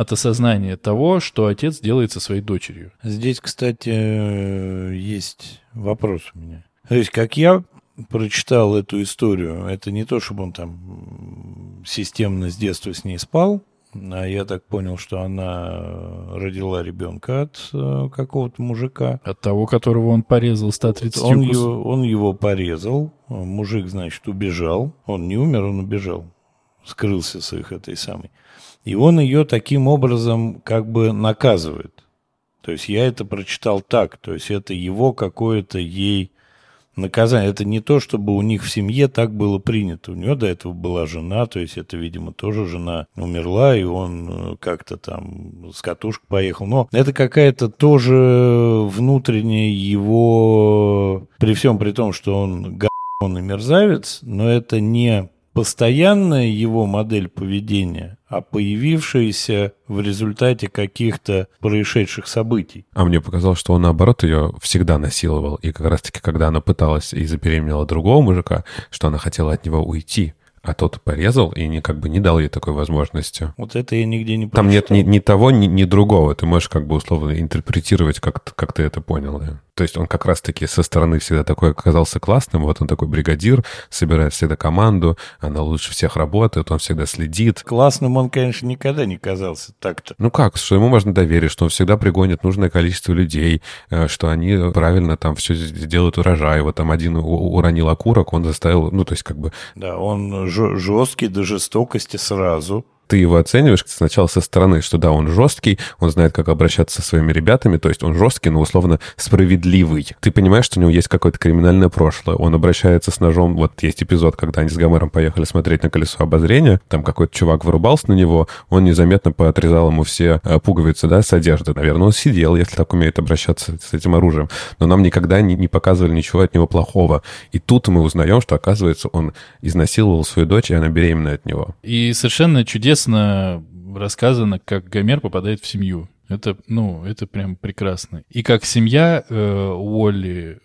от осознания того, что отец делает со своей дочерью. Здесь, кстати, есть вопрос у меня. То есть, как я прочитал эту историю, это не то, чтобы он там системно с детства с ней спал, а я так понял, что она родила ребенка от э, какого-то мужика. От того, которого он порезал 130 он его, он его порезал, мужик, значит, убежал. Он не умер, он убежал, скрылся с их этой самой. И он ее таким образом как бы наказывает. То есть я это прочитал так, то есть это его какое-то ей наказание. Это не то, чтобы у них в семье так было принято. У нее до этого была жена, то есть это, видимо, тоже жена умерла, и он э, как-то там с катушек поехал. Но это какая-то тоже внутренняя его, при всем при том, что он он и мерзавец, но это не постоянная его модель поведения, а появившаяся в результате каких-то происшедших событий. А мне показалось, что он, наоборот, ее всегда насиловал. И как раз-таки, когда она пыталась и забеременела другого мужика, что она хотела от него уйти, а тот порезал и не, как бы не дал ей такой возможности. Вот это я нигде не прочитал. Там нет ни, ни того, ни, ни другого. Ты можешь как бы условно интерпретировать, как, как ты это понял. Да? То есть он как раз-таки со стороны всегда такой оказался классным. Вот он такой бригадир, собирает всегда команду, она лучше всех работает, он всегда следит. Классным он, конечно, никогда не казался так-то. Ну как, что ему можно доверить, что он всегда пригонит нужное количество людей, э, что они правильно там все сделают урожай. Вот там один уронил окурок, он заставил, ну то есть как бы... Да, он жесткий до жестокости сразу ты его оцениваешь сначала со стороны, что да, он жесткий, он знает, как обращаться со своими ребятами, то есть он жесткий, но условно справедливый. Ты понимаешь, что у него есть какое-то криминальное прошлое, он обращается с ножом, вот есть эпизод, когда они с Гомером поехали смотреть на колесо обозрения, там какой-то чувак вырубался на него, он незаметно поотрезал ему все э, пуговицы, да, с одежды. Наверное, он сидел, если так умеет обращаться с этим оружием. Но нам никогда не, не показывали ничего от него плохого. И тут мы узнаем, что, оказывается, он изнасиловал свою дочь, и она беременна от него. И совершенно чудесно чудесно рассказано, как Гомер попадает в семью. Это, ну, это прям прекрасно. И как семья э, Уолли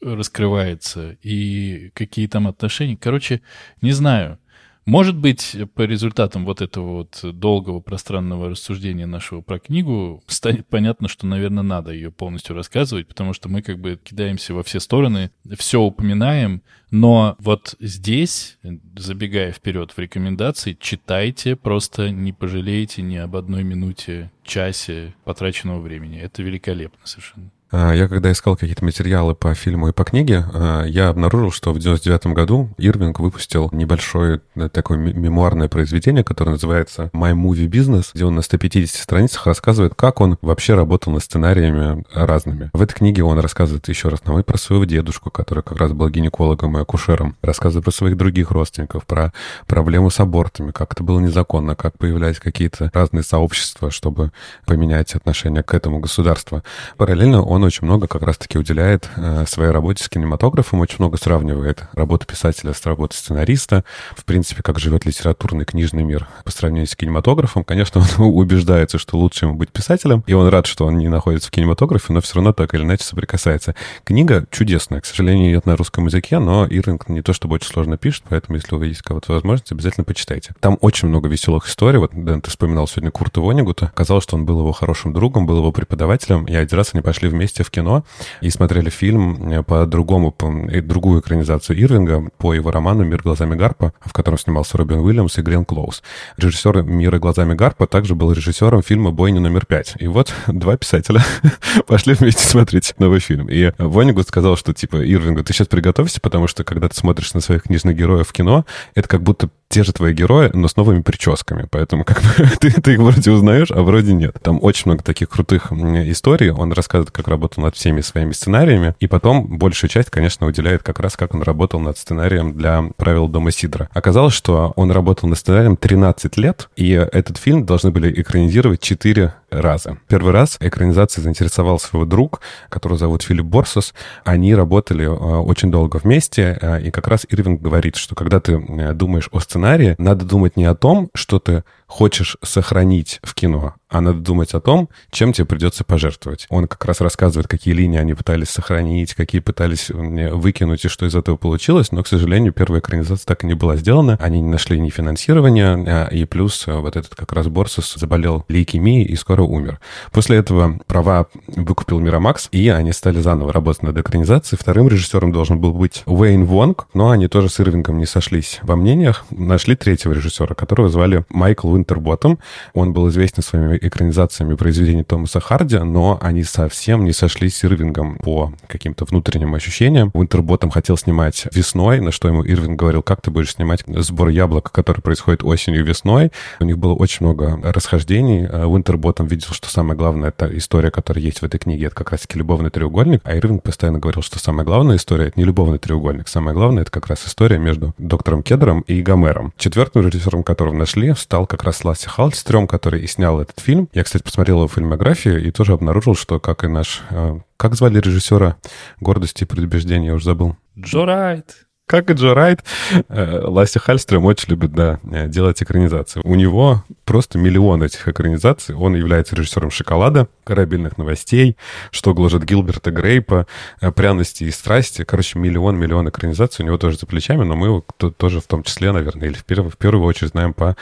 раскрывается, и какие там отношения. Короче, не знаю. Может быть, по результатам вот этого вот долгого пространного рассуждения нашего про книгу станет понятно, что, наверное, надо ее полностью рассказывать, потому что мы как бы кидаемся во все стороны, все упоминаем, но вот здесь, забегая вперед в рекомендации, читайте, просто не пожалеете ни об одной минуте, часе потраченного времени. Это великолепно совершенно. А, я когда искал какие-то материалы по фильму и по книге, а, я обнаружил, что в 99 году Ирвинг выпустил небольшое э, такое мемуарное произведение, которое называется «My Movie Business», где он на 150 страницах рассказывает, как он вообще работал над сценариями разными. В этой книге он рассказывает еще раз ну, про своего дедушку, который как раз был гинекологом и акушером, рассказывает про своих других родственников, про проблему с абортами, как это было незаконно, как появлялись какие-то разные сообщества, чтобы поменять отношение к этому государству. Параллельно он он очень много как раз-таки уделяет э, своей работе с кинематографом, очень много сравнивает работу писателя с работой сценариста, в принципе, как живет литературный книжный мир по сравнению с кинематографом. Конечно, *laughs* он убеждается, что лучше ему быть писателем, и он рад, что он не находится в кинематографе, но все равно так или иначе соприкасается. Книга чудесная, к сожалению, нет на русском языке, но Ирвинг не то чтобы очень сложно пишет, поэтому, если вы есть кого-то возможность, обязательно почитайте. Там очень много веселых историй. Вот, Дэн, ты вспоминал сегодня Курта Вонигута. Казалось, что он был его хорошим другом, был его преподавателем, и один раз они пошли вместе вместе в кино и смотрели фильм э, по другому, по другую экранизацию Ирвинга по его роману «Мир глазами Гарпа», в котором снимался Робин Уильямс и Грен Клоуз. Режиссер «Мира глазами Гарпа» также был режиссером фильма «Бойня номер пять». И вот *laughs* два писателя *laughs* пошли вместе смотреть новый фильм. И Вонигут сказал, что типа, Ирвингу, ты сейчас приготовься, потому что когда ты смотришь на своих книжных героев в кино, это как будто те же твои герои, но с новыми прическами. Поэтому как бы *laughs* ты, ты их вроде узнаешь, а вроде нет. Там очень много таких крутых историй. Он рассказывает, как работал над всеми своими сценариями. И потом большую часть, конечно, уделяет как раз, как он работал над сценарием для «Правил дома Сидра». Оказалось, что он работал над сценарием 13 лет, и этот фильм должны были экранизировать 4 раза. Первый раз экранизацией заинтересовал своего друг, которого зовут Филипп Борсус. Они работали э, очень долго вместе, э, и как раз Ирвинг говорит, что когда ты э, думаешь о сценарии, надо думать не о том, что ты хочешь сохранить в кино, а надо думать о том, чем тебе придется пожертвовать. Он как раз рассказывает, какие линии они пытались сохранить, какие пытались выкинуть и что из этого получилось, но, к сожалению, первая экранизация так и не была сделана. Они не нашли ни финансирования, а, и плюс э, вот этот как раз Борсус заболел лейкемией и скоро умер. После этого права выкупил Мирамакс, и они стали заново работать над экранизацией. Вторым режиссером должен был быть Уэйн Вонг, но они тоже с Ирвингом не сошлись во мнениях. Нашли третьего режиссера, которого звали Майкл Уинтерботтом. Он был известен своими экранизациями произведений Томаса Харди, но они совсем не сошлись с Ирвингом по каким-то внутренним ощущениям. Уинтерботом хотел снимать весной, на что ему Ирвинг говорил, как ты будешь снимать сбор яблок, который происходит осенью и весной. У них было очень много расхождений. Уинтерботом видел, что самое главное, это история, которая есть в этой книге, это как раз-таки любовный треугольник, а Ирвинг постоянно говорил, что самая главная история — это не любовный треугольник. Самое главное — это как раз история между доктором Кедром и Гомером. Четвертым режиссером, которого нашли, стал как раз Ласси Хальстрём, который и снял этот фильм фильм. Я, кстати, посмотрел его фильмографию и тоже обнаружил, что, как и наш... Э, как звали режиссера «Гордости и предубеждения», я уже забыл. Джо Райт как и Джо Райт, э, Ласси Хальстрем очень любит, да, э, делать экранизации. У него просто миллион этих экранизаций. Он является режиссером «Шоколада», «Корабельных новостей», «Что гложет Гилберта Грейпа», э, «Пряности и страсти». Короче, миллион-миллион экранизаций у него тоже за плечами, но мы его тоже в том числе, наверное, или в первую, в первую очередь знаем по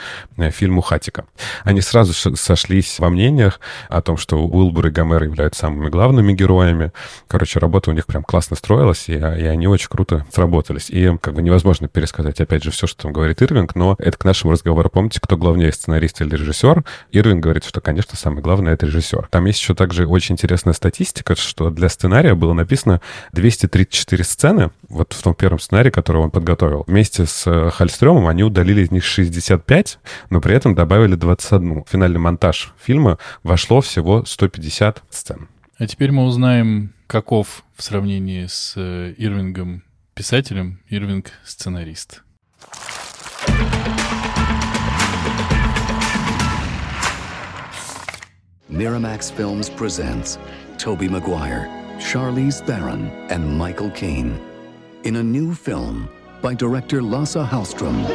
фильму «Хатика». Они сразу сошлись во мнениях о том, что Уилбур и Гомер являются самыми главными героями. Короче, работа у них прям классно строилась, и, и они очень круто сработались. И как бы невозможно пересказать, опять же, все, что там говорит Ирвинг, но это к нашему разговору. Помните, кто главнее, сценарист или режиссер? Ирвинг говорит, что, конечно, самое главное — это режиссер. Там есть еще также очень интересная статистика, что для сценария было написано 234 сцены, вот в том первом сценарии, который он подготовил. Вместе с э, Хальстрёмом они удалили из них 65, но при этом добавили 21. Финальный монтаж фильма вошло всего 150 сцен. А теперь мы узнаем, каков в сравнении с э, Ирвингом писателем, Ирвинг — сценарист. Miramax Films presents Toby Maguire, Charlize Theron, and Michael Caine in a new film by director Lasse Hallström.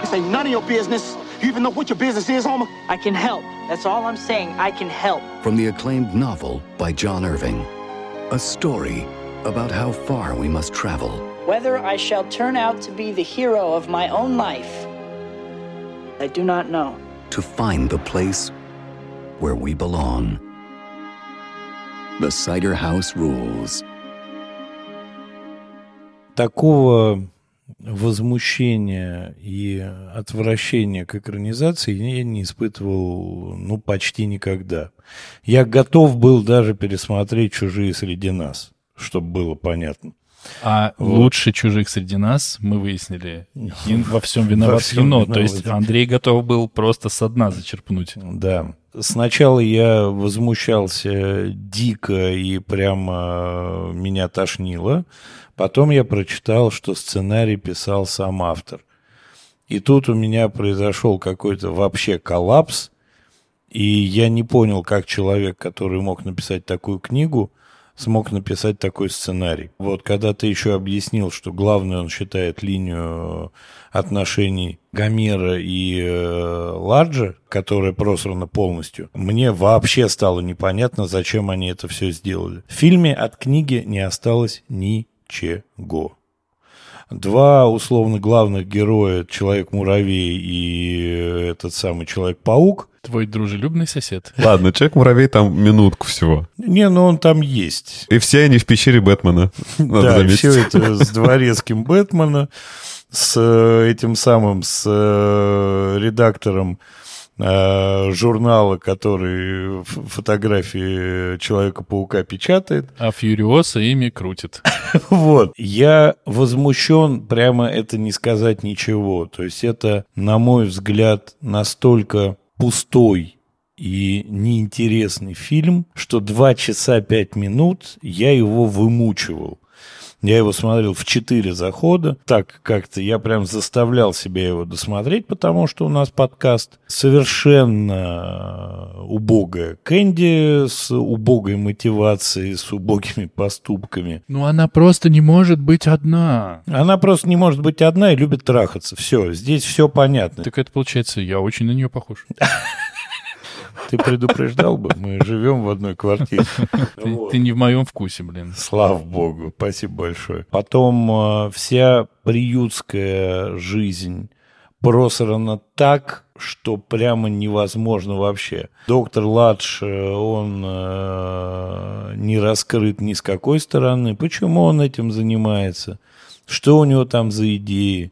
This ain't none of your business. You even know what your business is, Homer? I can help. That's all I'm saying. I can help. From the acclaimed novel by John Irving. A story about how far we must travel whether I shall turn out to be the hero of my own life, I do not know. To find the place where we belong. The Cider House Rules. Такого возмущения и отвращения к экранизации я не испытывал, ну, почти никогда. Я готов был даже пересмотреть «Чужие среди нас», чтобы было понятно. А вот. лучше чужих среди нас, мы выяснили, и во всем виноват во всем кино. Виноват. То есть Андрей готов был просто со дна зачерпнуть. Да. Сначала я возмущался дико и прямо меня тошнило. Потом я прочитал, что сценарий писал сам автор. И тут у меня произошел какой-то вообще коллапс. И я не понял, как человек, который мог написать такую книгу, смог написать такой сценарий. Вот когда ты еще объяснил, что главное он считает линию отношений Гомера и э, Ладжа, которая просрана полностью, мне вообще стало непонятно, зачем они это все сделали. В фильме от книги не осталось ничего. Два условно главных героя, Человек-муравей и этот самый Человек-паук, Твой дружелюбный сосед. Ладно, Человек-муравей там минутку всего. Не, ну он там есть. И все они в пещере Бэтмена. Да, все это с дворецким Бэтмена, с э, этим самым, с э, редактором э, журнала, который фотографии Человека-паука печатает. А Фьюриоса ими крутит. *laughs* Вот. Я возмущен, прямо это не сказать ничего. То есть это, на мой взгляд, настолько пустой и неинтересный фильм, что два часа пять минут я его вымучивал. Я его смотрел в четыре захода. Так как-то я прям заставлял себя его досмотреть, потому что у нас подкаст совершенно убогая Кэнди с убогой мотивацией, с убогими поступками. Ну, она просто не может быть одна. Она просто не может быть одна и любит трахаться. Все, здесь все понятно. Так это получается, я очень на нее похож. *laughs* Ты предупреждал бы, мы живем в одной квартире. Ты, ты не в моем вкусе, блин. Слава богу, спасибо большое. Потом э, вся приютская жизнь просрана так, что прямо невозможно вообще. Доктор Ладж, э, он э, не раскрыт ни с какой стороны. Почему он этим занимается? Что у него там за идеи?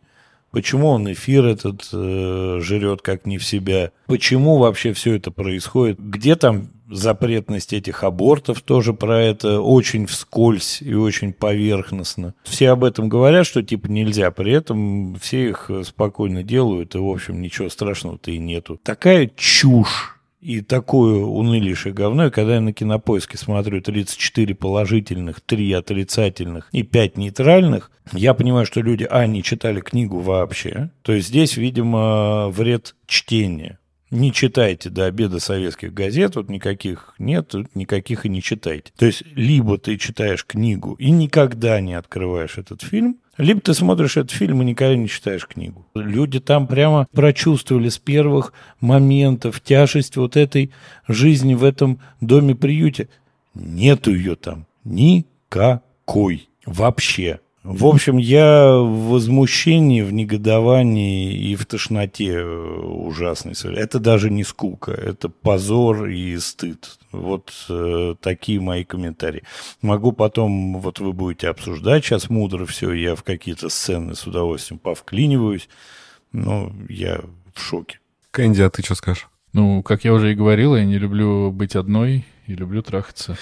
Почему он эфир этот э, жрет как не в себя? Почему вообще все это происходит? Где там запретность этих абортов тоже про это очень вскользь и очень поверхностно. Все об этом говорят, что типа нельзя, при этом все их спокойно делают, и в общем ничего страшного-то и нету. Такая чушь и такое унылейшее говно, и когда я на кинопоиске смотрю 34 положительных, 3 отрицательных и 5 нейтральных, я понимаю, что люди, а, не читали книгу вообще. То есть здесь, видимо, вред чтения. Не читайте до обеда советских газет, вот никаких нет, тут никаких и не читайте. То есть либо ты читаешь книгу и никогда не открываешь этот фильм, либо ты смотришь этот фильм и никогда не читаешь книгу. Люди там прямо прочувствовали с первых моментов тяжесть вот этой жизни в этом доме-приюте. Нету ее там никакой вообще. В общем, я в возмущении, в негодовании и в тошноте э, ужасной. Это даже не скука, это позор и стыд. Вот э, такие мои комментарии. Могу потом, вот вы будете обсуждать сейчас мудро все, я в какие-то сцены с удовольствием повклиниваюсь, но я в шоке. Кэнди, а ты что скажешь? Ну, как я уже и говорил, я не люблю быть одной и люблю трахаться.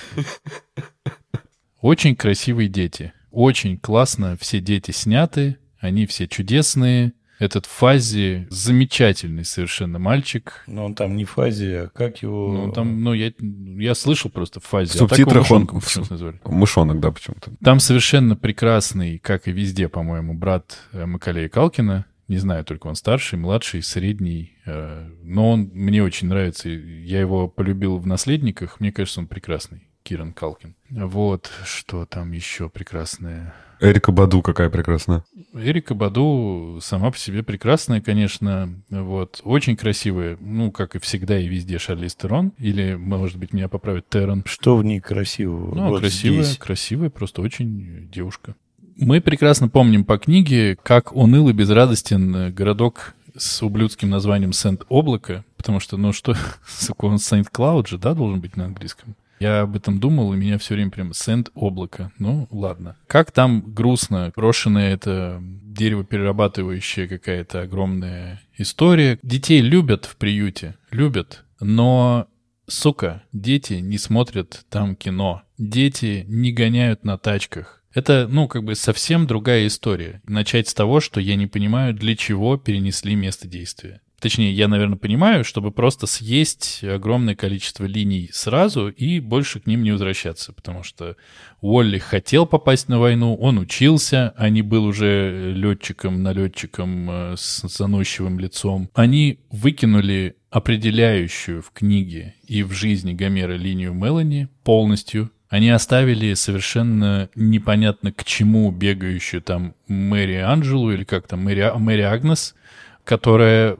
*laughs* Очень красивые дети. Очень классно все дети сняты, они все чудесные. Этот Фази замечательный совершенно мальчик. Но он там не в фазе, а как его... Ну, там, ну, я, я слышал просто в Фазе. В субтитрах он... почему-то назвали. Мышонок, да, почему-то. Там совершенно прекрасный, как и везде, по-моему, брат э, Макалея Калкина. Не знаю, только он старший, младший, средний. э, Но он мне очень нравится. Я его полюбил в «Наследниках». Мне кажется, он прекрасный. Киран Калкин. Вот, что там еще прекрасное. Эрика Баду какая прекрасная. Эрика Баду сама по себе прекрасная, конечно. Вот. Очень красивая. Ну, как и всегда и везде Шарлиз Терон. Или, может быть, меня поправит Террон. Что в ней красивого? Ну, Вот красивая, здесь. красивая, просто очень девушка. Мы прекрасно помним по книге, как уныл и безрадостен э, городок с ублюдским названием Сент-Облако, потому что, ну что, *laughs* сука, он Сент-Клауд же, да, должен быть на английском? Я об этом думал, и меня все время прям Сент-Облако. Ну, ладно. Как там грустно, брошенное это дерево перерабатывающая какая-то огромная история. Детей любят в приюте, любят, но Сука, дети не смотрят там кино. Дети не гоняют на тачках. Это, ну, как бы совсем другая история. Начать с того, что я не понимаю, для чего перенесли место действия. Точнее, я, наверное, понимаю, чтобы просто съесть огромное количество линий сразу и больше к ним не возвращаться, потому что Уолли хотел попасть на войну, он учился, а не был уже летчиком, налетчиком э, с заносчивым лицом. Они выкинули определяющую в книге и в жизни Гомера линию Мелани полностью. Они оставили совершенно непонятно к чему бегающую там Мэри Анджелу или как там Мэри, Мэри Агнес, которая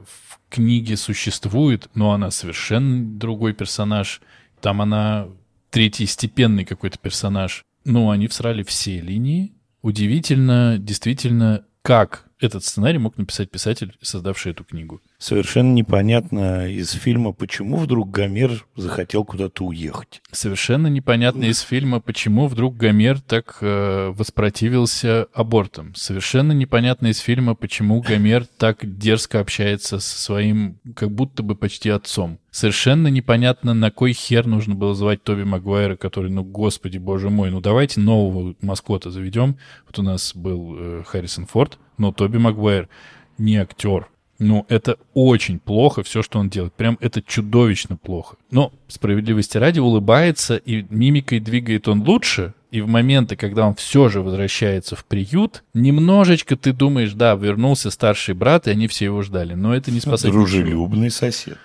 книге существует, но она совершенно другой персонаж. Там она третьестепенный какой-то персонаж. Ну, они всрали все линии. Удивительно, действительно, как этот сценарий мог написать писатель, создавший эту книгу. Совершенно непонятно из фильма, почему вдруг Гомер захотел куда-то уехать. Совершенно непонятно из фильма, почему вдруг Гомер так э, воспротивился абортам. Совершенно непонятно из фильма, почему Гомер так дерзко общается со своим, как будто бы почти отцом. Совершенно непонятно, на кой хер нужно было звать Тоби Магуайра, который, ну, господи, боже мой, ну давайте нового маскота заведем. Вот у нас был э, Харрисон Форд, но Тоби Магуайр не актер. Ну, это очень плохо, все, что он делает. Прям это чудовищно плохо. Но, справедливости ради, улыбается, и мимикой двигает он лучше, и в моменты, когда он все же возвращается в приют, немножечко ты думаешь, да, вернулся старший брат, и они все его ждали. Но это не спасает Дружелюбный ничего. сосед.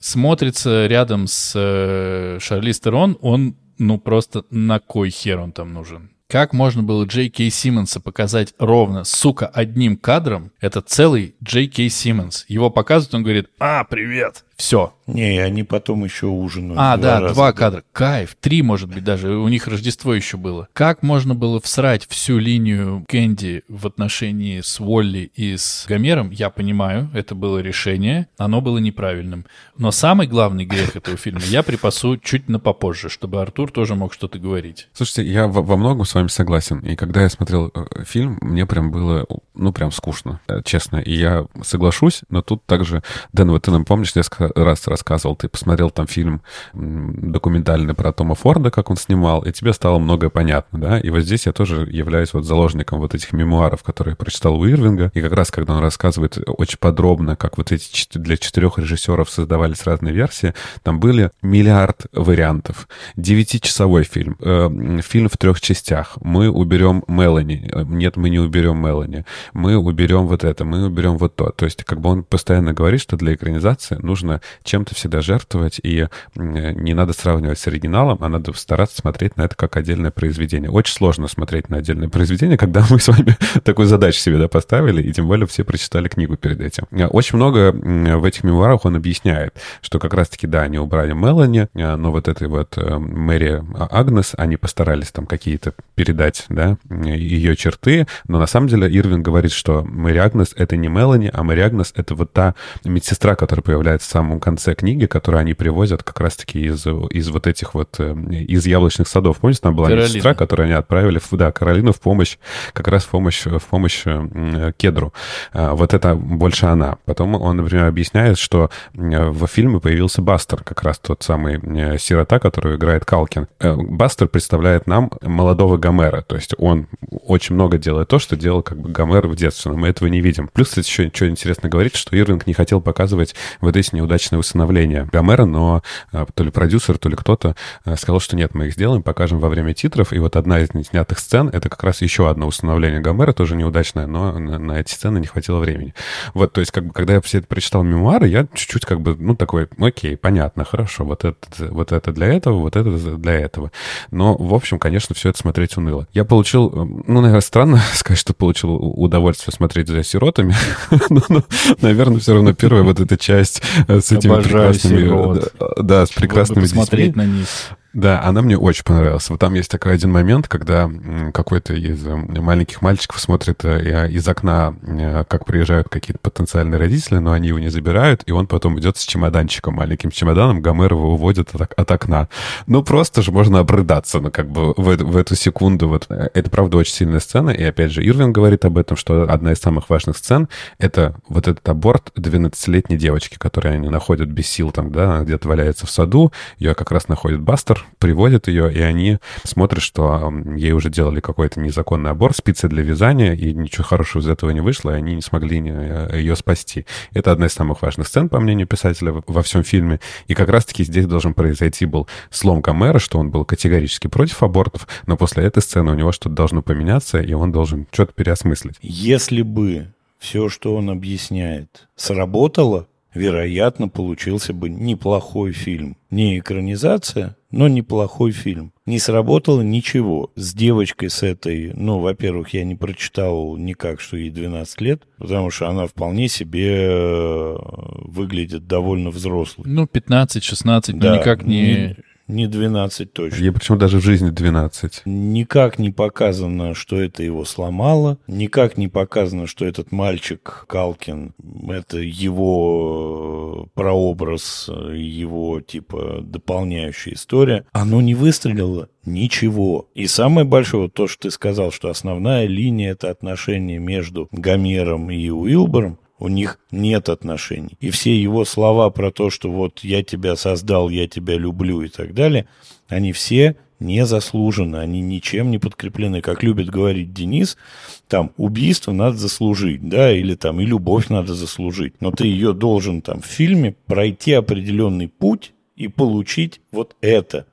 Смотрится рядом с э, Шарли Стерон, он, ну, просто на кой хер он там нужен? Как можно было Джей Кей Симмонса показать ровно, сука, одним кадром? Это целый Джей Кей Симмонс. Его показывают, он говорит, а, привет. Все. Не, они потом еще ужинают. А, два да, раза, два кадра. Кайф. Три, может быть, даже. У них Рождество еще было. Как можно было всрать всю линию Кэнди в отношении с Уолли и с Гомером, я понимаю, это было решение. Оно было неправильным. Но самый главный грех этого фильма я припасу чуть на попозже, чтобы Артур тоже мог что-то говорить. Слушайте, я во, многом с вами согласен. И когда я смотрел э, фильм, мне прям было, ну, прям скучно, э, честно. И я соглашусь, но тут также, Дэн, вот ты нам помнишь, несколько раз рассказывал, ты посмотрел там фильм документальный про Тома Форда, как он снимал, и тебе стало многое понятно, да? И вот здесь я тоже являюсь вот заложником вот этих мемуаров, которые я прочитал у Ирвинга, и как раз когда он рассказывает очень подробно, как вот эти для четырех режиссеров создавались разные версии, там были миллиард вариантов. Девятичасовой фильм, э, фильм в трех частях. Мы уберем Мелани. Нет, мы не уберем Мелани. Мы уберем вот это, мы уберем вот то. То есть как бы он постоянно говорит, что для экранизации нужно чем-то всегда жертвовать, и не надо сравнивать с оригиналом, а надо стараться смотреть на это как отдельное произведение. Очень сложно смотреть на отдельное произведение, когда мы с вами *laughs* такую задачу себе да, поставили, и тем более все прочитали книгу перед этим. Очень много в этих мемуарах он объясняет, что как раз-таки, да, они убрали Мелани, но вот этой вот э, Мэри Агнес, они постарались там какие-то передать, да, ее черты, но на самом деле Ирвин говорит, что Мэри Агнес — это не Мелани, а Мэри Агнес — это вот та медсестра, которая появляется в самом конце книги, которую они привозят как раз-таки из, из вот этих вот, э, из яблочных садов. Помните, там была Каролина. сестра, которую они отправили, в, да, Каролину в помощь, как раз в помощь, в помощь э, Кедру. А, вот это больше она. Потом он, например, объясняет, что э, в фильме появился Бастер, как раз тот самый сирота, которую играет Калкин. Бастер представляет нам молодого Гомера, то есть он очень много делает то, что делал как бы Гомер в детстве, но мы этого не видим. Плюс, кстати, еще что интересно говорить, что Ирвинг не хотел показывать вот эти неудачные удачное усыновление Гомера, но а, то ли продюсер, то ли кто-то а, сказал, что нет, мы их сделаем, покажем во время титров. И вот одна из снятых сцен — это как раз еще одно усыновление Гомера, тоже неудачное, но на, на эти сцены не хватило времени. Вот, то есть, как бы, когда я все это прочитал мемуары, я чуть-чуть как бы, ну, такой, окей, понятно, хорошо, вот это, вот это для этого, вот это для этого. Но, в общем, конечно, все это смотреть уныло. Я получил, ну, наверное, странно *laughs* сказать, что получил удовольствие смотреть за сиротами, *laughs* но, наверное, все равно первая вот эта часть э, с этими Обожаю прекрасными... Да, да, с прекрасными детьми. Смотреть на них. Да, она мне очень понравилась. Вот там есть такой один момент, когда какой-то из э, маленьких мальчиков смотрит э, из окна, э, как приезжают какие-то потенциальные родители, но они его не забирают, и он потом идет с чемоданчиком, маленьким чемоданом, Гомерова уводит от, от окна. Ну, просто же можно обрыдаться, ну, как бы в, в эту секунду. Вот. Это, правда, очень сильная сцена, и, опять же, Ирвин говорит об этом, что одна из самых важных сцен — это вот этот аборт 12-летней девочки, которую они находят без сил там, да, где-то валяется в саду, ее как раз находит Бастер, приводят ее, и они смотрят, что ей уже делали какой-то незаконный аборт, спицы для вязания, и ничего хорошего из этого не вышло, и они не смогли э, ее спасти. Это одна из самых важных сцен, по мнению писателя, во всем фильме. И как раз-таки здесь должен произойти был слом Гомера, что он был категорически против абортов, но после этой сцены у него что-то должно поменяться, и он должен что-то переосмыслить. Если бы все, что он объясняет, сработало, вероятно, получился бы неплохой фильм. Не экранизация, но неплохой фильм. Не сработало ничего. С девочкой с этой, ну, во-первых, я не прочитал никак, что ей 12 лет, потому что она вполне себе э, выглядит довольно взрослой. Ну, 15-16, да, но никак не... не не 12 точно. Ей причем даже в жизни 12. Никак не показано, что это его сломало. Никак не показано, что этот мальчик Калкин, это его прообраз, его, типа, дополняющая история. Оно не выстрелило ничего. И самое большое, вот то, что ты сказал, что основная линия — это отношения между Гомером и Уилбором, у них нет отношений. И все его слова про то, что вот я тебя создал, я тебя люблю и так далее, они все не заслужены, они ничем не подкреплены. Как любит говорить Денис, там убийство надо заслужить, да, или там и любовь надо заслужить. Но ты ее должен там в фильме пройти определенный путь и получить вот это.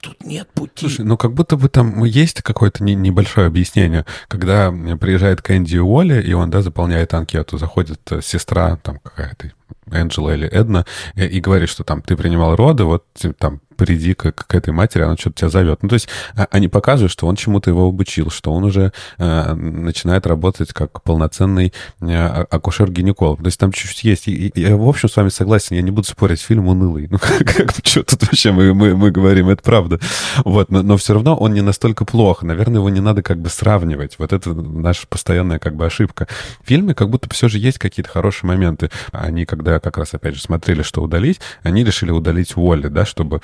Тут нет пути. Слушай, ну как будто бы там есть какое-то не, небольшое объяснение. Когда приезжает Кэнди Уолли, и он, да, заполняет анкету, заходит э, сестра там какая-то, Энджела или Эдна, и, и говорит, что там ты принимал роды, вот там приди к, этой матери, она что-то тебя зовет. Ну, то есть а, они показывают, что он чему-то его обучил, что он уже э, начинает работать как полноценный э, акушер-гинеколог. То есть там чуть-чуть есть. И, и, я, в общем, с вами согласен, я не буду спорить, фильм унылый. Ну, *laughs* как, как что тут вообще мы, мы, мы говорим, это правда. Вот, но, но все равно он не настолько плох. Наверное, его не надо как бы сравнивать. Вот это наша постоянная как бы ошибка. В фильме как будто все же есть какие-то хорошие моменты. Они, когда как раз, опять же, смотрели, что удалить, они решили удалить Уолли, да, чтобы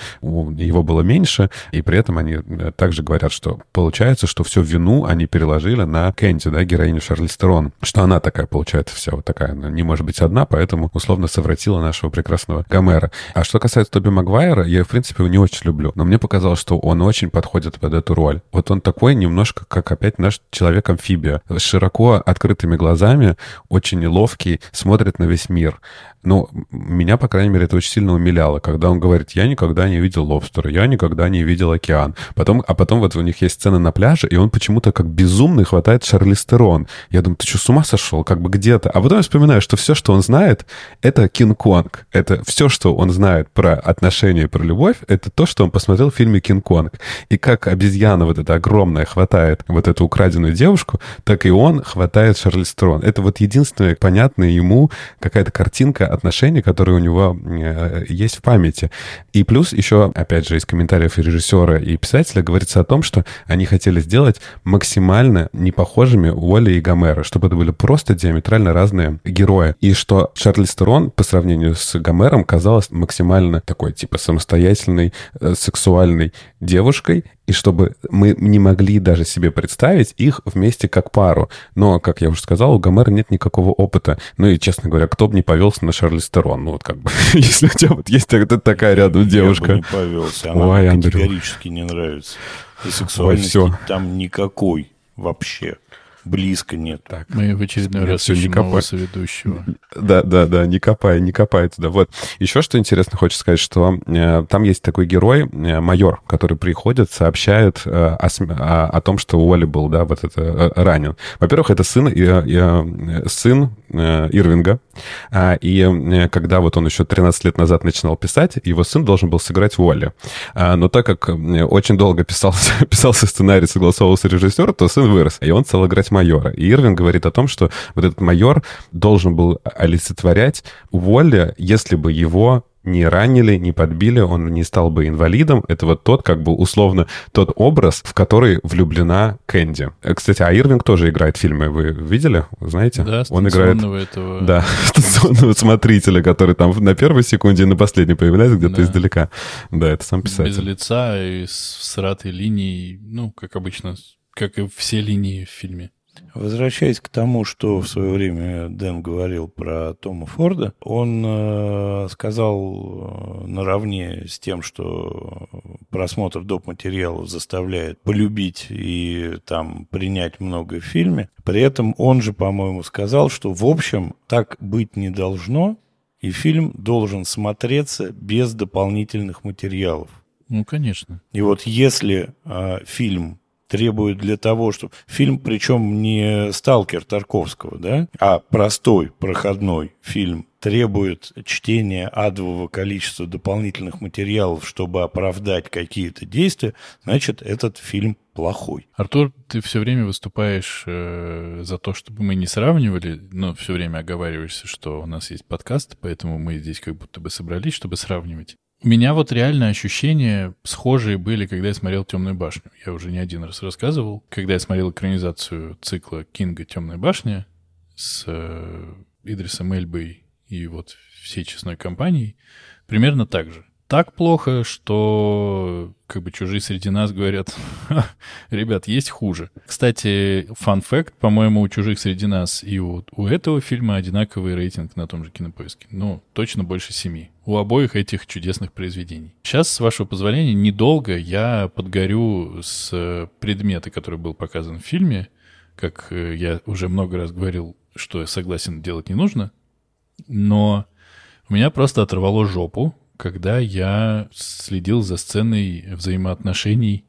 его было меньше, и при этом они э, также говорят, что получается, что всю вину они переложили на Кэнди, да, героиню Шарли Стерон, что она такая, получается, вся вот такая, она не может быть одна, поэтому условно совратила нашего прекрасного Гомера. А что касается Тоби Магуайра, я, в принципе, его не очень люблю, но мне показалось, что он очень подходит под эту роль. Вот он такой немножко, как опять наш человек-амфибия, с широко открытыми глазами, очень ловкий, смотрит на весь мир. Ну, меня, по крайней мере, это очень сильно умиляло, когда он говорит, я никогда не видел лобстера, я никогда не видел океан. Потом, а потом вот у них есть сцена на пляже, и он почему-то как безумный хватает Шарлистерон. Я думаю, ты что, с ума сошел? Как бы где-то. А потом я вспоминаю, что все, что он знает, это Кинг-Конг. Это все, что он знает про отношения, про любовь, это то, что он посмотрел в фильме Кинг-Конг. И как обезьяна вот эта огромная хватает вот эту украденную девушку, так и он хватает Шарлистерон. Это вот единственная понятная ему какая-то картинка отношений, которые у него э, есть в памяти. И плюс еще, опять же, из комментариев и режиссера, и писателя говорится о том, что они хотели сделать максимально непохожими Уолли и Гомера, чтобы это были просто диаметрально разные герои. И что Шарлиз Терон по сравнению с Гомером казалась максимально такой, типа, самостоятельной, э, сексуальной девушкой, и чтобы мы не могли даже себе представить их вместе как пару. Но, как я уже сказал, у Гомера нет никакого опыта. Ну и, честно говоря, кто бы не повелся на Шарли Стерон? Ну вот как бы, *laughs* если у тебя вот есть такая рядом девушка. Я бы не повелся, она Ой, категорически не нравится. И сексуальности Ой, там никакой вообще близко нет. Так. Мы в очередной нет, раз все не копай. соведущего. Да, да, да, не копай, не копай туда. Вот. Еще что интересно, хочется сказать, что э, там есть такой герой, э, майор, который приходит, сообщает э, о, о, о том, что Уолли был, да, вот это э, ранен. Во-первых, это сын, э, э, сын э, Ирвинга, э, и э, когда вот он еще 13 лет назад начинал писать, его сын должен был сыграть Уолли. Э, но так как э, очень долго писался, *laughs* писался сценарий, согласовывался режиссер, то сын вырос, и он стал играть майора. И Ирвин говорит о том, что вот этот майор должен был олицетворять Уолли, если бы его не ранили, не подбили, он не стал бы инвалидом. Это вот тот, как бы, условно, тот образ, в который влюблена Кэнди. Э, кстати, а Ирвинг тоже играет в фильме. Вы видели? Знаете? Да, он играет этого... Да, *laughs* станционного смотрителя, который там на первой секунде и на последней появляется где-то да. издалека. Да, это сам писатель. Без лица и с сратой линией, ну, как обычно, как и все линии в фильме. Возвращаясь к тому, что в свое время Дэн говорил про Тома Форда, он э, сказал э, наравне с тем, что просмотр доп. материалов заставляет полюбить и там принять много в фильме. При этом он же, по-моему, сказал, что в общем так быть не должно, и фильм должен смотреться без дополнительных материалов. Ну, конечно. И вот если э, фильм требует для того, чтобы... Фильм, причем не «Сталкер» Тарковского, да, а простой, проходной фильм требует чтения адового количества дополнительных материалов, чтобы оправдать какие-то действия, значит, этот фильм плохой. Артур, ты все время выступаешь э, за то, чтобы мы не сравнивали, но все время оговариваешься, что у нас есть подкаст, поэтому мы здесь как будто бы собрались, чтобы сравнивать. У меня вот реально ощущения схожие были, когда я смотрел «Темную башню». Я уже не один раз рассказывал. Когда я смотрел экранизацию цикла Кинга «Темная башня» с э, Идрисом Эльбой и вот всей честной компанией, примерно так же так плохо, что как бы чужие среди нас говорят, *laughs* ребят, есть хуже. Кстати, фан факт, по-моему, у чужих среди нас и у, у этого фильма одинаковый рейтинг на том же кинопоиске. Ну, точно больше семи. У обоих этих чудесных произведений. Сейчас, с вашего позволения, недолго я подгорю с предмета, который был показан в фильме. Как э, я уже много раз говорил, что я согласен делать не нужно. Но у меня просто оторвало жопу, когда я следил за сценой взаимоотношений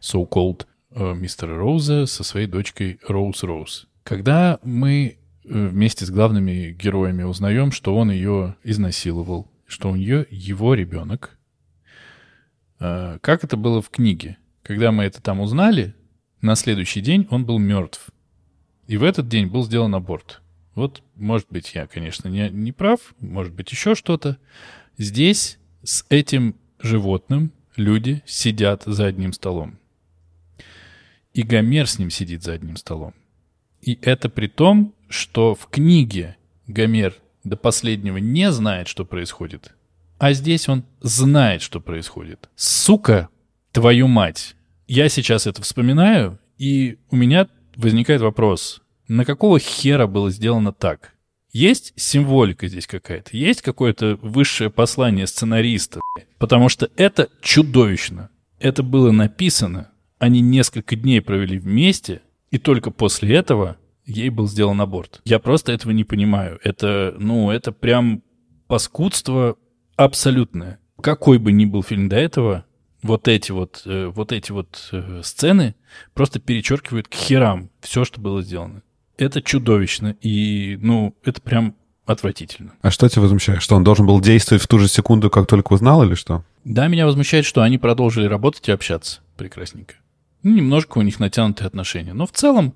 so-called э, мистера Роуза со своей дочкой Роуз Роуз. Когда мы э, вместе с главными героями узнаем, что он ее изнасиловал, что у нее его ребенок. Э, как это было в книге? Когда мы это там узнали, на следующий день он был мертв. И в этот день был сделан аборт. Вот, может быть, я, конечно, не, не прав, может быть, еще что-то. Здесь с этим животным люди сидят за одним столом. И Гомер с ним сидит за одним столом. И это при том, что в книге Гомер до последнего не знает, что происходит. А здесь он знает, что происходит. Сука, твою мать. Я сейчас это вспоминаю, и у меня возникает вопрос, на какого хера было сделано так? Есть символика здесь какая-то, есть какое-то высшее послание сценариста, потому что это чудовищно. Это было написано, они несколько дней провели вместе, и только после этого ей был сделан аборт. Я просто этого не понимаю. Это, ну, это прям паскудство абсолютное. Какой бы ни был фильм до этого, вот эти вот, э, вот эти вот э, сцены просто перечеркивают к херам все, что было сделано это чудовищно. И, ну, это прям отвратительно. А что тебя возмущает? Что он должен был действовать в ту же секунду, как только узнал, или что? Да, меня возмущает, что они продолжили работать и общаться прекрасненько. Ну, немножко у них натянутые отношения. Но в целом,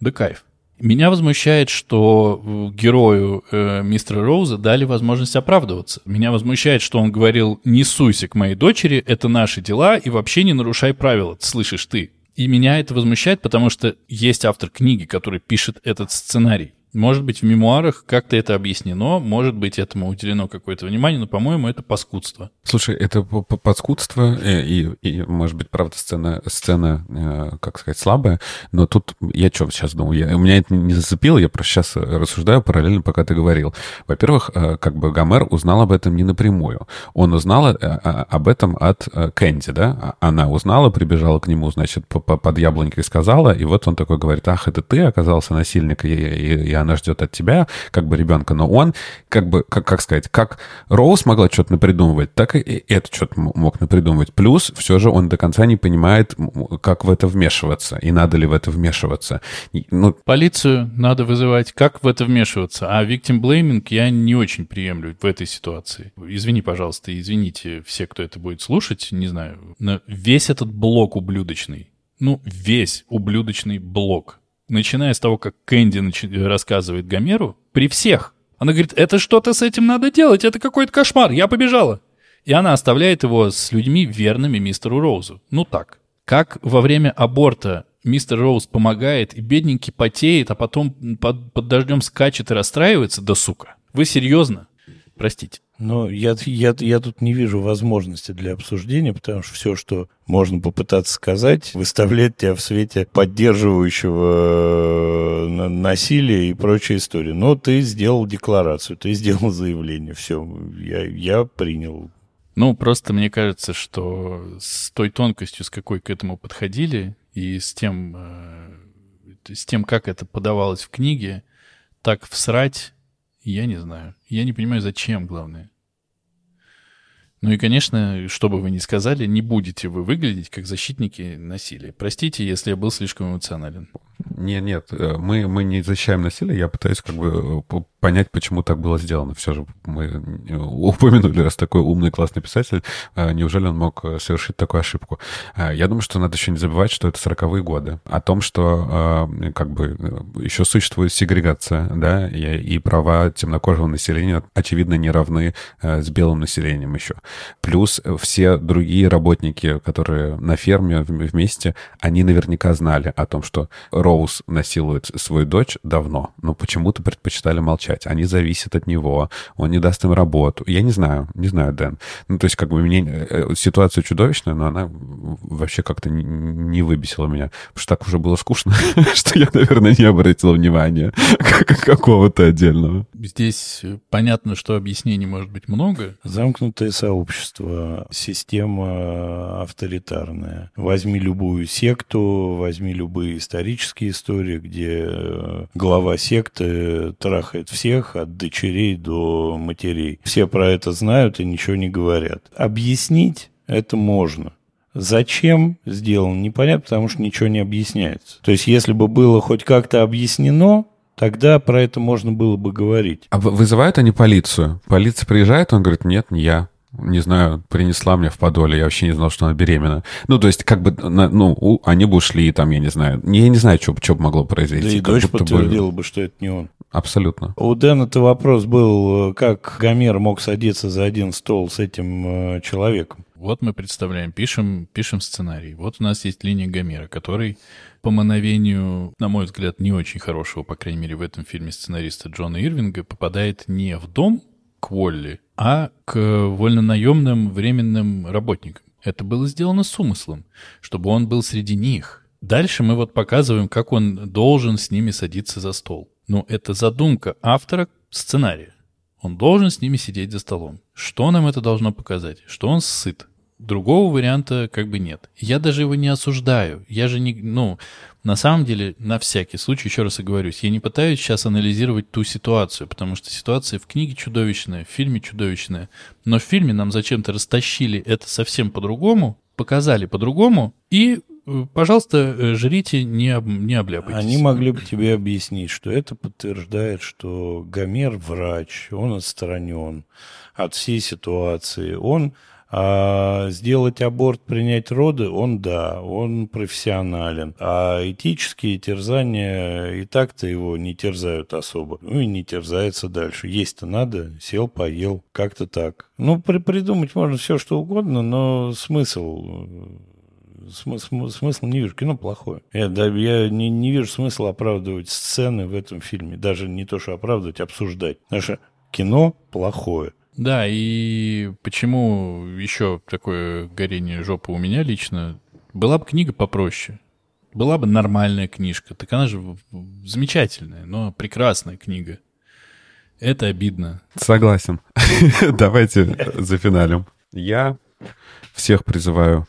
да кайф. Меня возмущает, что герою э, мистера Роуза дали возможность оправдываться. Меня возмущает, что он говорил «не суйся к моей дочери, это наши дела, и вообще не нарушай правила, слышишь ты». И меня это возмущает, потому что есть автор книги, который пишет этот сценарий. Может быть, в мемуарах как-то это объяснено, может быть, этому уделено какое-то внимание, но, по-моему, это паскудство. Слушай, это подскудство, э, и, и, может быть, правда, сцена, сцена, э, как сказать, слабая, но тут я что сейчас думаю, я, у меня это не зацепило, я просто сейчас рассуждаю параллельно, пока ты говорил. Во-первых, э, как бы Гомер узнал об этом не напрямую. Он узнал об этом от Кэнди, да? А, она узнала, прибежала к нему, значит, под яблонькой сказала, и вот он такой говорит, ах, это ты оказался насильник, и, и, и она ждет от тебя, как бы ребенка, но он, как бы, как, как сказать, как Роуз могла что-то напридумывать, так и это что-то мог напридумывать. Плюс все же он до конца не понимает, как в это вмешиваться, и надо ли в это вмешиваться. Ну... Полицию надо вызывать, как в это вмешиваться, а victim blaming я не очень приемлю в этой ситуации. Извини, пожалуйста, извините все, кто это будет слушать, не знаю, но весь этот блок ублюдочный, ну, весь ублюдочный блок начиная с того, как Кэнди нач... рассказывает Гомеру, при всех. Она говорит, это что-то с этим надо делать, это какой-то кошмар, я побежала. И она оставляет его с людьми, верными мистеру Роузу. Ну так. Как во время аборта мистер Роуз помогает, и бедненький потеет, а потом под, под дождем скачет и расстраивается, да сука. Вы серьезно? Простите. Но я, я, я тут не вижу возможности для обсуждения, потому что все, что можно попытаться сказать, выставляет тебя в свете поддерживающего э, насилия и прочей истории. Но ты сделал декларацию, ты сделал *laughs* заявление, все, я, я принял. Ну, просто мне кажется, что с той тонкостью, с какой к этому подходили, и с тем, э, с тем, как это подавалось в книге, так всрать я не знаю. Я не понимаю, зачем, главное. Ну и, конечно, что бы вы ни сказали, не будете вы выглядеть как защитники насилия. Простите, если я был слишком эмоционален. Нет, нет, э, мы, мы не защищаем насилие, я пытаюсь как бы э, понять, почему так было сделано. Все же мы э, упомянули, раз такой умный, классный писатель, неужели он мог совершить такую ошибку? Я думаю, что надо еще не забывать, что это 40-е годы. О том, что как бы еще существует сегрегация, да, и, и права темнокожего населения, очевидно, не равны с белым населением еще. Плюс все другие работники, которые на ферме вместе, они наверняка знали о том, что Роуз насилует свою дочь давно, но почему-то предпочитали молчать. Они зависят от него, он не даст им работу. Я не знаю, не знаю, Дэн. Ну, то есть, как бы, мне э, ситуация чудовищная, но она вообще как-то не выбесила меня. Потому что так уже было скучно, *laughs* что я, наверное, не обратил внимания *laughs* какого-то отдельного. Здесь понятно, что объяснений может быть много. Замкнутое сообщество, система авторитарная. Возьми любую секту, возьми любые исторические истории, где э, глава секты трахает всех, от дочерей до матерей. Все про это знают и ничего не говорят. Объяснить это можно. Зачем сделано, непонятно, потому что ничего не объясняется. То есть, если бы было хоть как-то объяснено, тогда про это можно было бы говорить. А вызывают они полицию? Полиция приезжает, он говорит, нет, не я не знаю, принесла мне в подоле, я вообще не знал, что она беременна. Ну, то есть, как бы, ну, они бы ушли, там, я не знаю. Я не знаю, что, что могло произойти. Да и дочь подтвердила бы... бы, что это не он. Абсолютно. У Дэна-то вопрос был, как Гомер мог садиться за один стол с этим э, человеком. Вот мы представляем, пишем, пишем сценарий. Вот у нас есть линия Гомера, который по мановению, на мой взгляд, не очень хорошего, по крайней мере, в этом фильме сценариста Джона Ирвинга, попадает не в дом к Уолли, а к вольнонаемным временным работникам. Это было сделано с умыслом, чтобы он был среди них. Дальше мы вот показываем, как он должен с ними садиться за стол. Ну, это задумка автора сценария. Он должен с ними сидеть за столом. Что нам это должно показать? Что он сыт. Другого варианта как бы нет. Я даже его не осуждаю. Я же не... Ну, на самом деле, на всякий случай, еще раз оговорюсь, я не пытаюсь сейчас анализировать ту ситуацию, потому что ситуация в книге чудовищная, в фильме чудовищная. Но в фильме нам зачем-то растащили это совсем по-другому, показали по-другому, и э, пожалуйста, э, жрите, не, об, не обляпайтесь. Они могли бы тебе объяснить, что это подтверждает, что Гомер врач, он отстранен от всей ситуации. Он а сделать аборт, принять роды, он да, он профессионален. А этические терзания и так-то его не терзают особо. Ну и не терзается дальше. Есть-то надо, сел, поел, как-то так. Ну, при придумать можно все, что угодно, но смысл смысл, смысл не вижу. Кино плохое. Я, да, я не, не вижу смысла оправдывать сцены в этом фильме. Даже не то, что оправдывать, обсуждать. Потому что кино плохое. Да, и почему еще такое горение жопы у меня лично? Была бы книга попроще. Была бы нормальная книжка. Так она же замечательная, но прекрасная книга. Это обидно. Согласен. *laughs* Давайте за финалем. Я всех призываю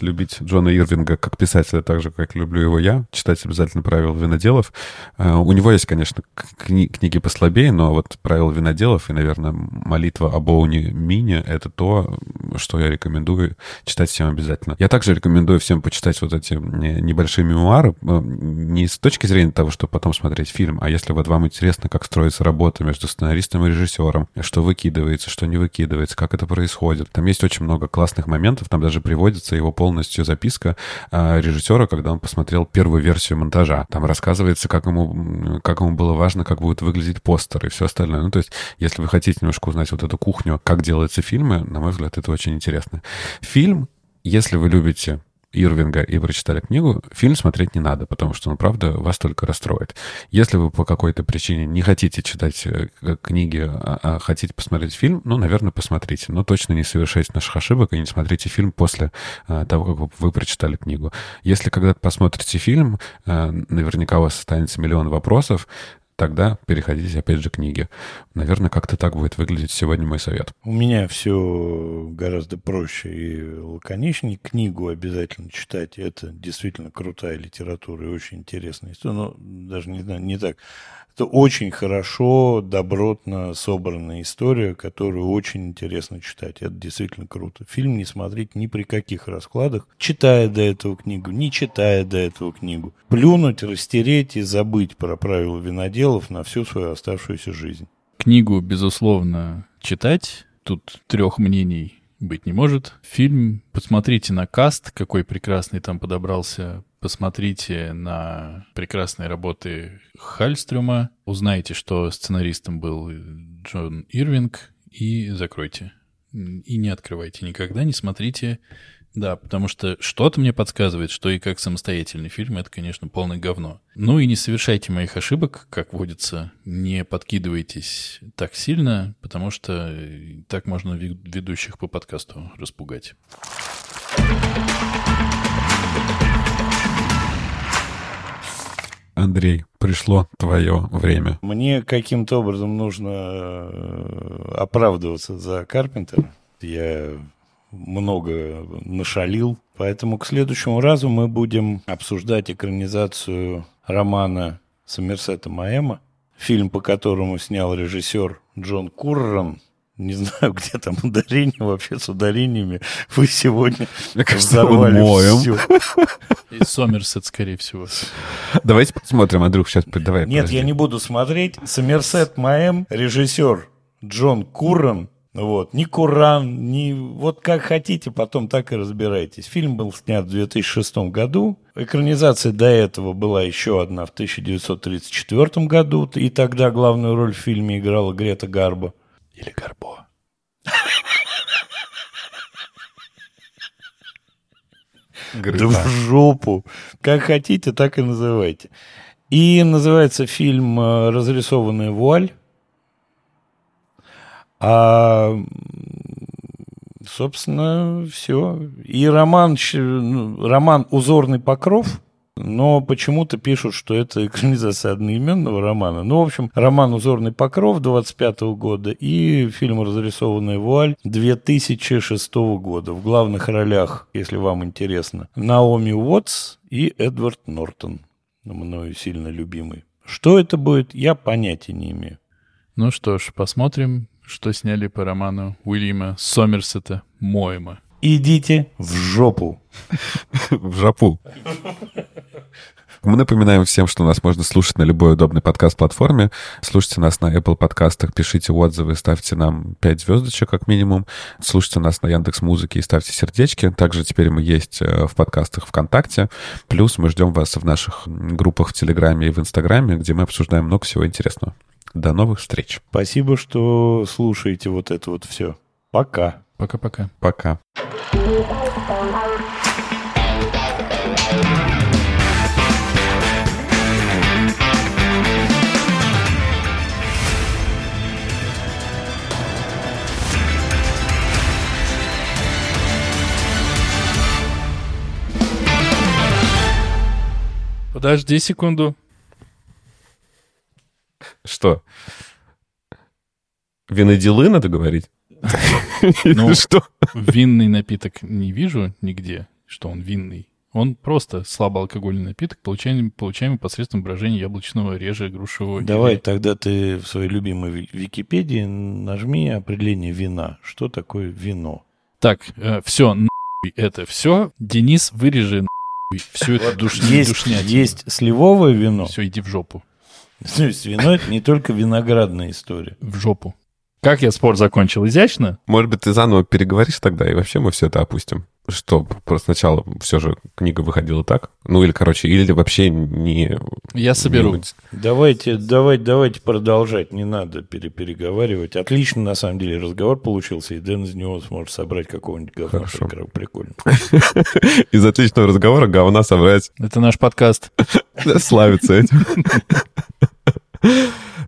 любить Джона Ирвинга как писателя, так же, как люблю его я, читать обязательно «Правила виноделов». Uh, у него есть, конечно, кни- книги послабее, но вот «Правила виноделов» и, наверное, «Молитва об Оуне Мине» — это то, что я рекомендую читать всем обязательно. Я также рекомендую всем почитать вот эти небольшие мемуары, э, не с точки зрения того, чтобы потом смотреть фильм, а если вот вам интересно, как строится работа между сценаристом и режиссером, что выкидывается, что не выкидывается, как это происходит. Там есть очень много классных моментов, там даже приводится его полностью записка а, режиссера, когда он посмотрел первую версию монтажа. Там рассказывается, как ему, как ему было важно, как будет выглядеть постер и все остальное. Ну, то есть, если вы хотите немножко узнать вот эту кухню, как делаются фильмы, на мой взгляд, это очень интересно. Фильм, если вы любите Ирвинга и прочитали книгу, фильм смотреть не надо, потому что он, правда, вас только расстроит. Если вы по какой-то причине не хотите читать э, книги, а, а хотите посмотреть фильм, ну, наверное, посмотрите. Но точно не совершайте наших ошибок и не смотрите фильм после а, того, как вы прочитали книгу. Если когда-то посмотрите фильм, а, наверняка у вас останется миллион вопросов, тогда переходите опять же к книге. Наверное, как-то так будет выглядеть сегодня мой совет. У меня все гораздо проще и лаконичнее. Книгу обязательно читать. Это действительно крутая литература и очень интересная история. Ну, даже не знаю, не так. Это очень хорошо, добротно собранная история, которую очень интересно читать. Это действительно круто. Фильм не смотреть ни при каких раскладах, читая до этого книгу, не читая до этого книгу. Плюнуть, растереть и забыть про правила виноделов на всю свою оставшуюся жизнь. Книгу, безусловно, читать. Тут трех мнений быть не может. Фильм, посмотрите на каст, какой прекрасный там подобрался. Посмотрите на прекрасные работы Хальстрюма. Узнайте, что сценаристом был Джон Ирвинг, и закройте. И не открывайте никогда, не смотрите да, потому что что-то мне подсказывает, что и как самостоятельный фильм это, конечно, полное говно. Ну и не совершайте моих ошибок, как водится, не подкидывайтесь так сильно, потому что так можно ведущих по подкасту распугать. Андрей, пришло твое время. Мне каким-то образом нужно э, оправдываться за Карпентера. Я много нашалил. Поэтому к следующему разу мы будем обсуждать экранизацию романа Сомерсета Маэма, фильм, по которому снял режиссер Джон Курран. Не знаю, *laughs* где там ударение вообще с ударениями. Вы сегодня Мне кажется, взорвали моем. все. И Сомерсет, скорее всего. Давайте посмотрим, Андрюх, сейчас давай. Нет, подожди. я не буду смотреть. Сомерсет Маэм, режиссер Джон Курран, вот. Ни Куран, ни... Вот как хотите, потом так и разбирайтесь. Фильм был снят в 2006 году. Экранизация до этого была еще одна в 1934 году. И тогда главную роль в фильме играла Грета Гарбо. Или Гарбо. Да в жопу. Как хотите, так и называйте. И называется фильм э, «Разрисованная вуаль». А, собственно, все. И роман, ну, роман «Узорный покров», но почему-то пишут, что это *laughs* экранизация одноименного романа. Ну, в общем, роман «Узорный покров» 25 года и фильм «Разрисованная вуаль» 2006 года. В главных ролях, если вам интересно, Наоми Уотс и Эдвард Нортон, мною сильно любимый. Что это будет, я понятия не имею. Ну что ж, посмотрим, что сняли по роману Уильяма Сомерсета Моема. Идите в жопу. *laughs* В жопу. Мы напоминаем всем, что нас можно слушать на любой удобной подкаст-платформе. Слушайте нас на Apple подкастах, пишите отзывы, ставьте нам 5 звездочек как минимум. Слушайте нас на Яндекс Музыке и ставьте сердечки. Также теперь мы есть э, в подкастах ВКонтакте. Плюс мы ждем вас в наших группах в Телеграме и в Инстаграме, где мы обсуждаем много всего интересного. До новых встреч. Спасибо, что слушаете вот это вот все. Пока. Пока-пока. Пока. Подожди секунду. Что? Виноделы надо говорить? *laughs* *laughs* Ну, что? Винный напиток не вижу нигде, что он винный. Он просто слабоалкогольный напиток, получаемый, получаемый посредством брожения яблочного режа грушевого. Давай или... тогда ты в своей любимой Википедии нажми определение вина. Что такое вино? Так, э, все, это все. Денис, вырежи всю эту душ... есть, душнятину. Есть сливовое вино. Все, иди в жопу. *laughs* То есть вино — это не только виноградная история. В жопу. Как я спор закончил? Изящно? Может быть, ты заново переговоришь тогда, и вообще мы все это опустим. Что, просто сначала все же книга выходила так? Ну, или, короче, или вообще не... Я соберу. Не... Давайте, давайте, давайте продолжать, не надо перепереговаривать. Отлично, на самом деле, разговор получился, и Дэн из него сможет собрать какого-нибудь говна. Хорошо. Прикольно. *laughs* Из отличного разговора говна собрать. Это наш подкаст. *laughs* Славится этим. *laughs*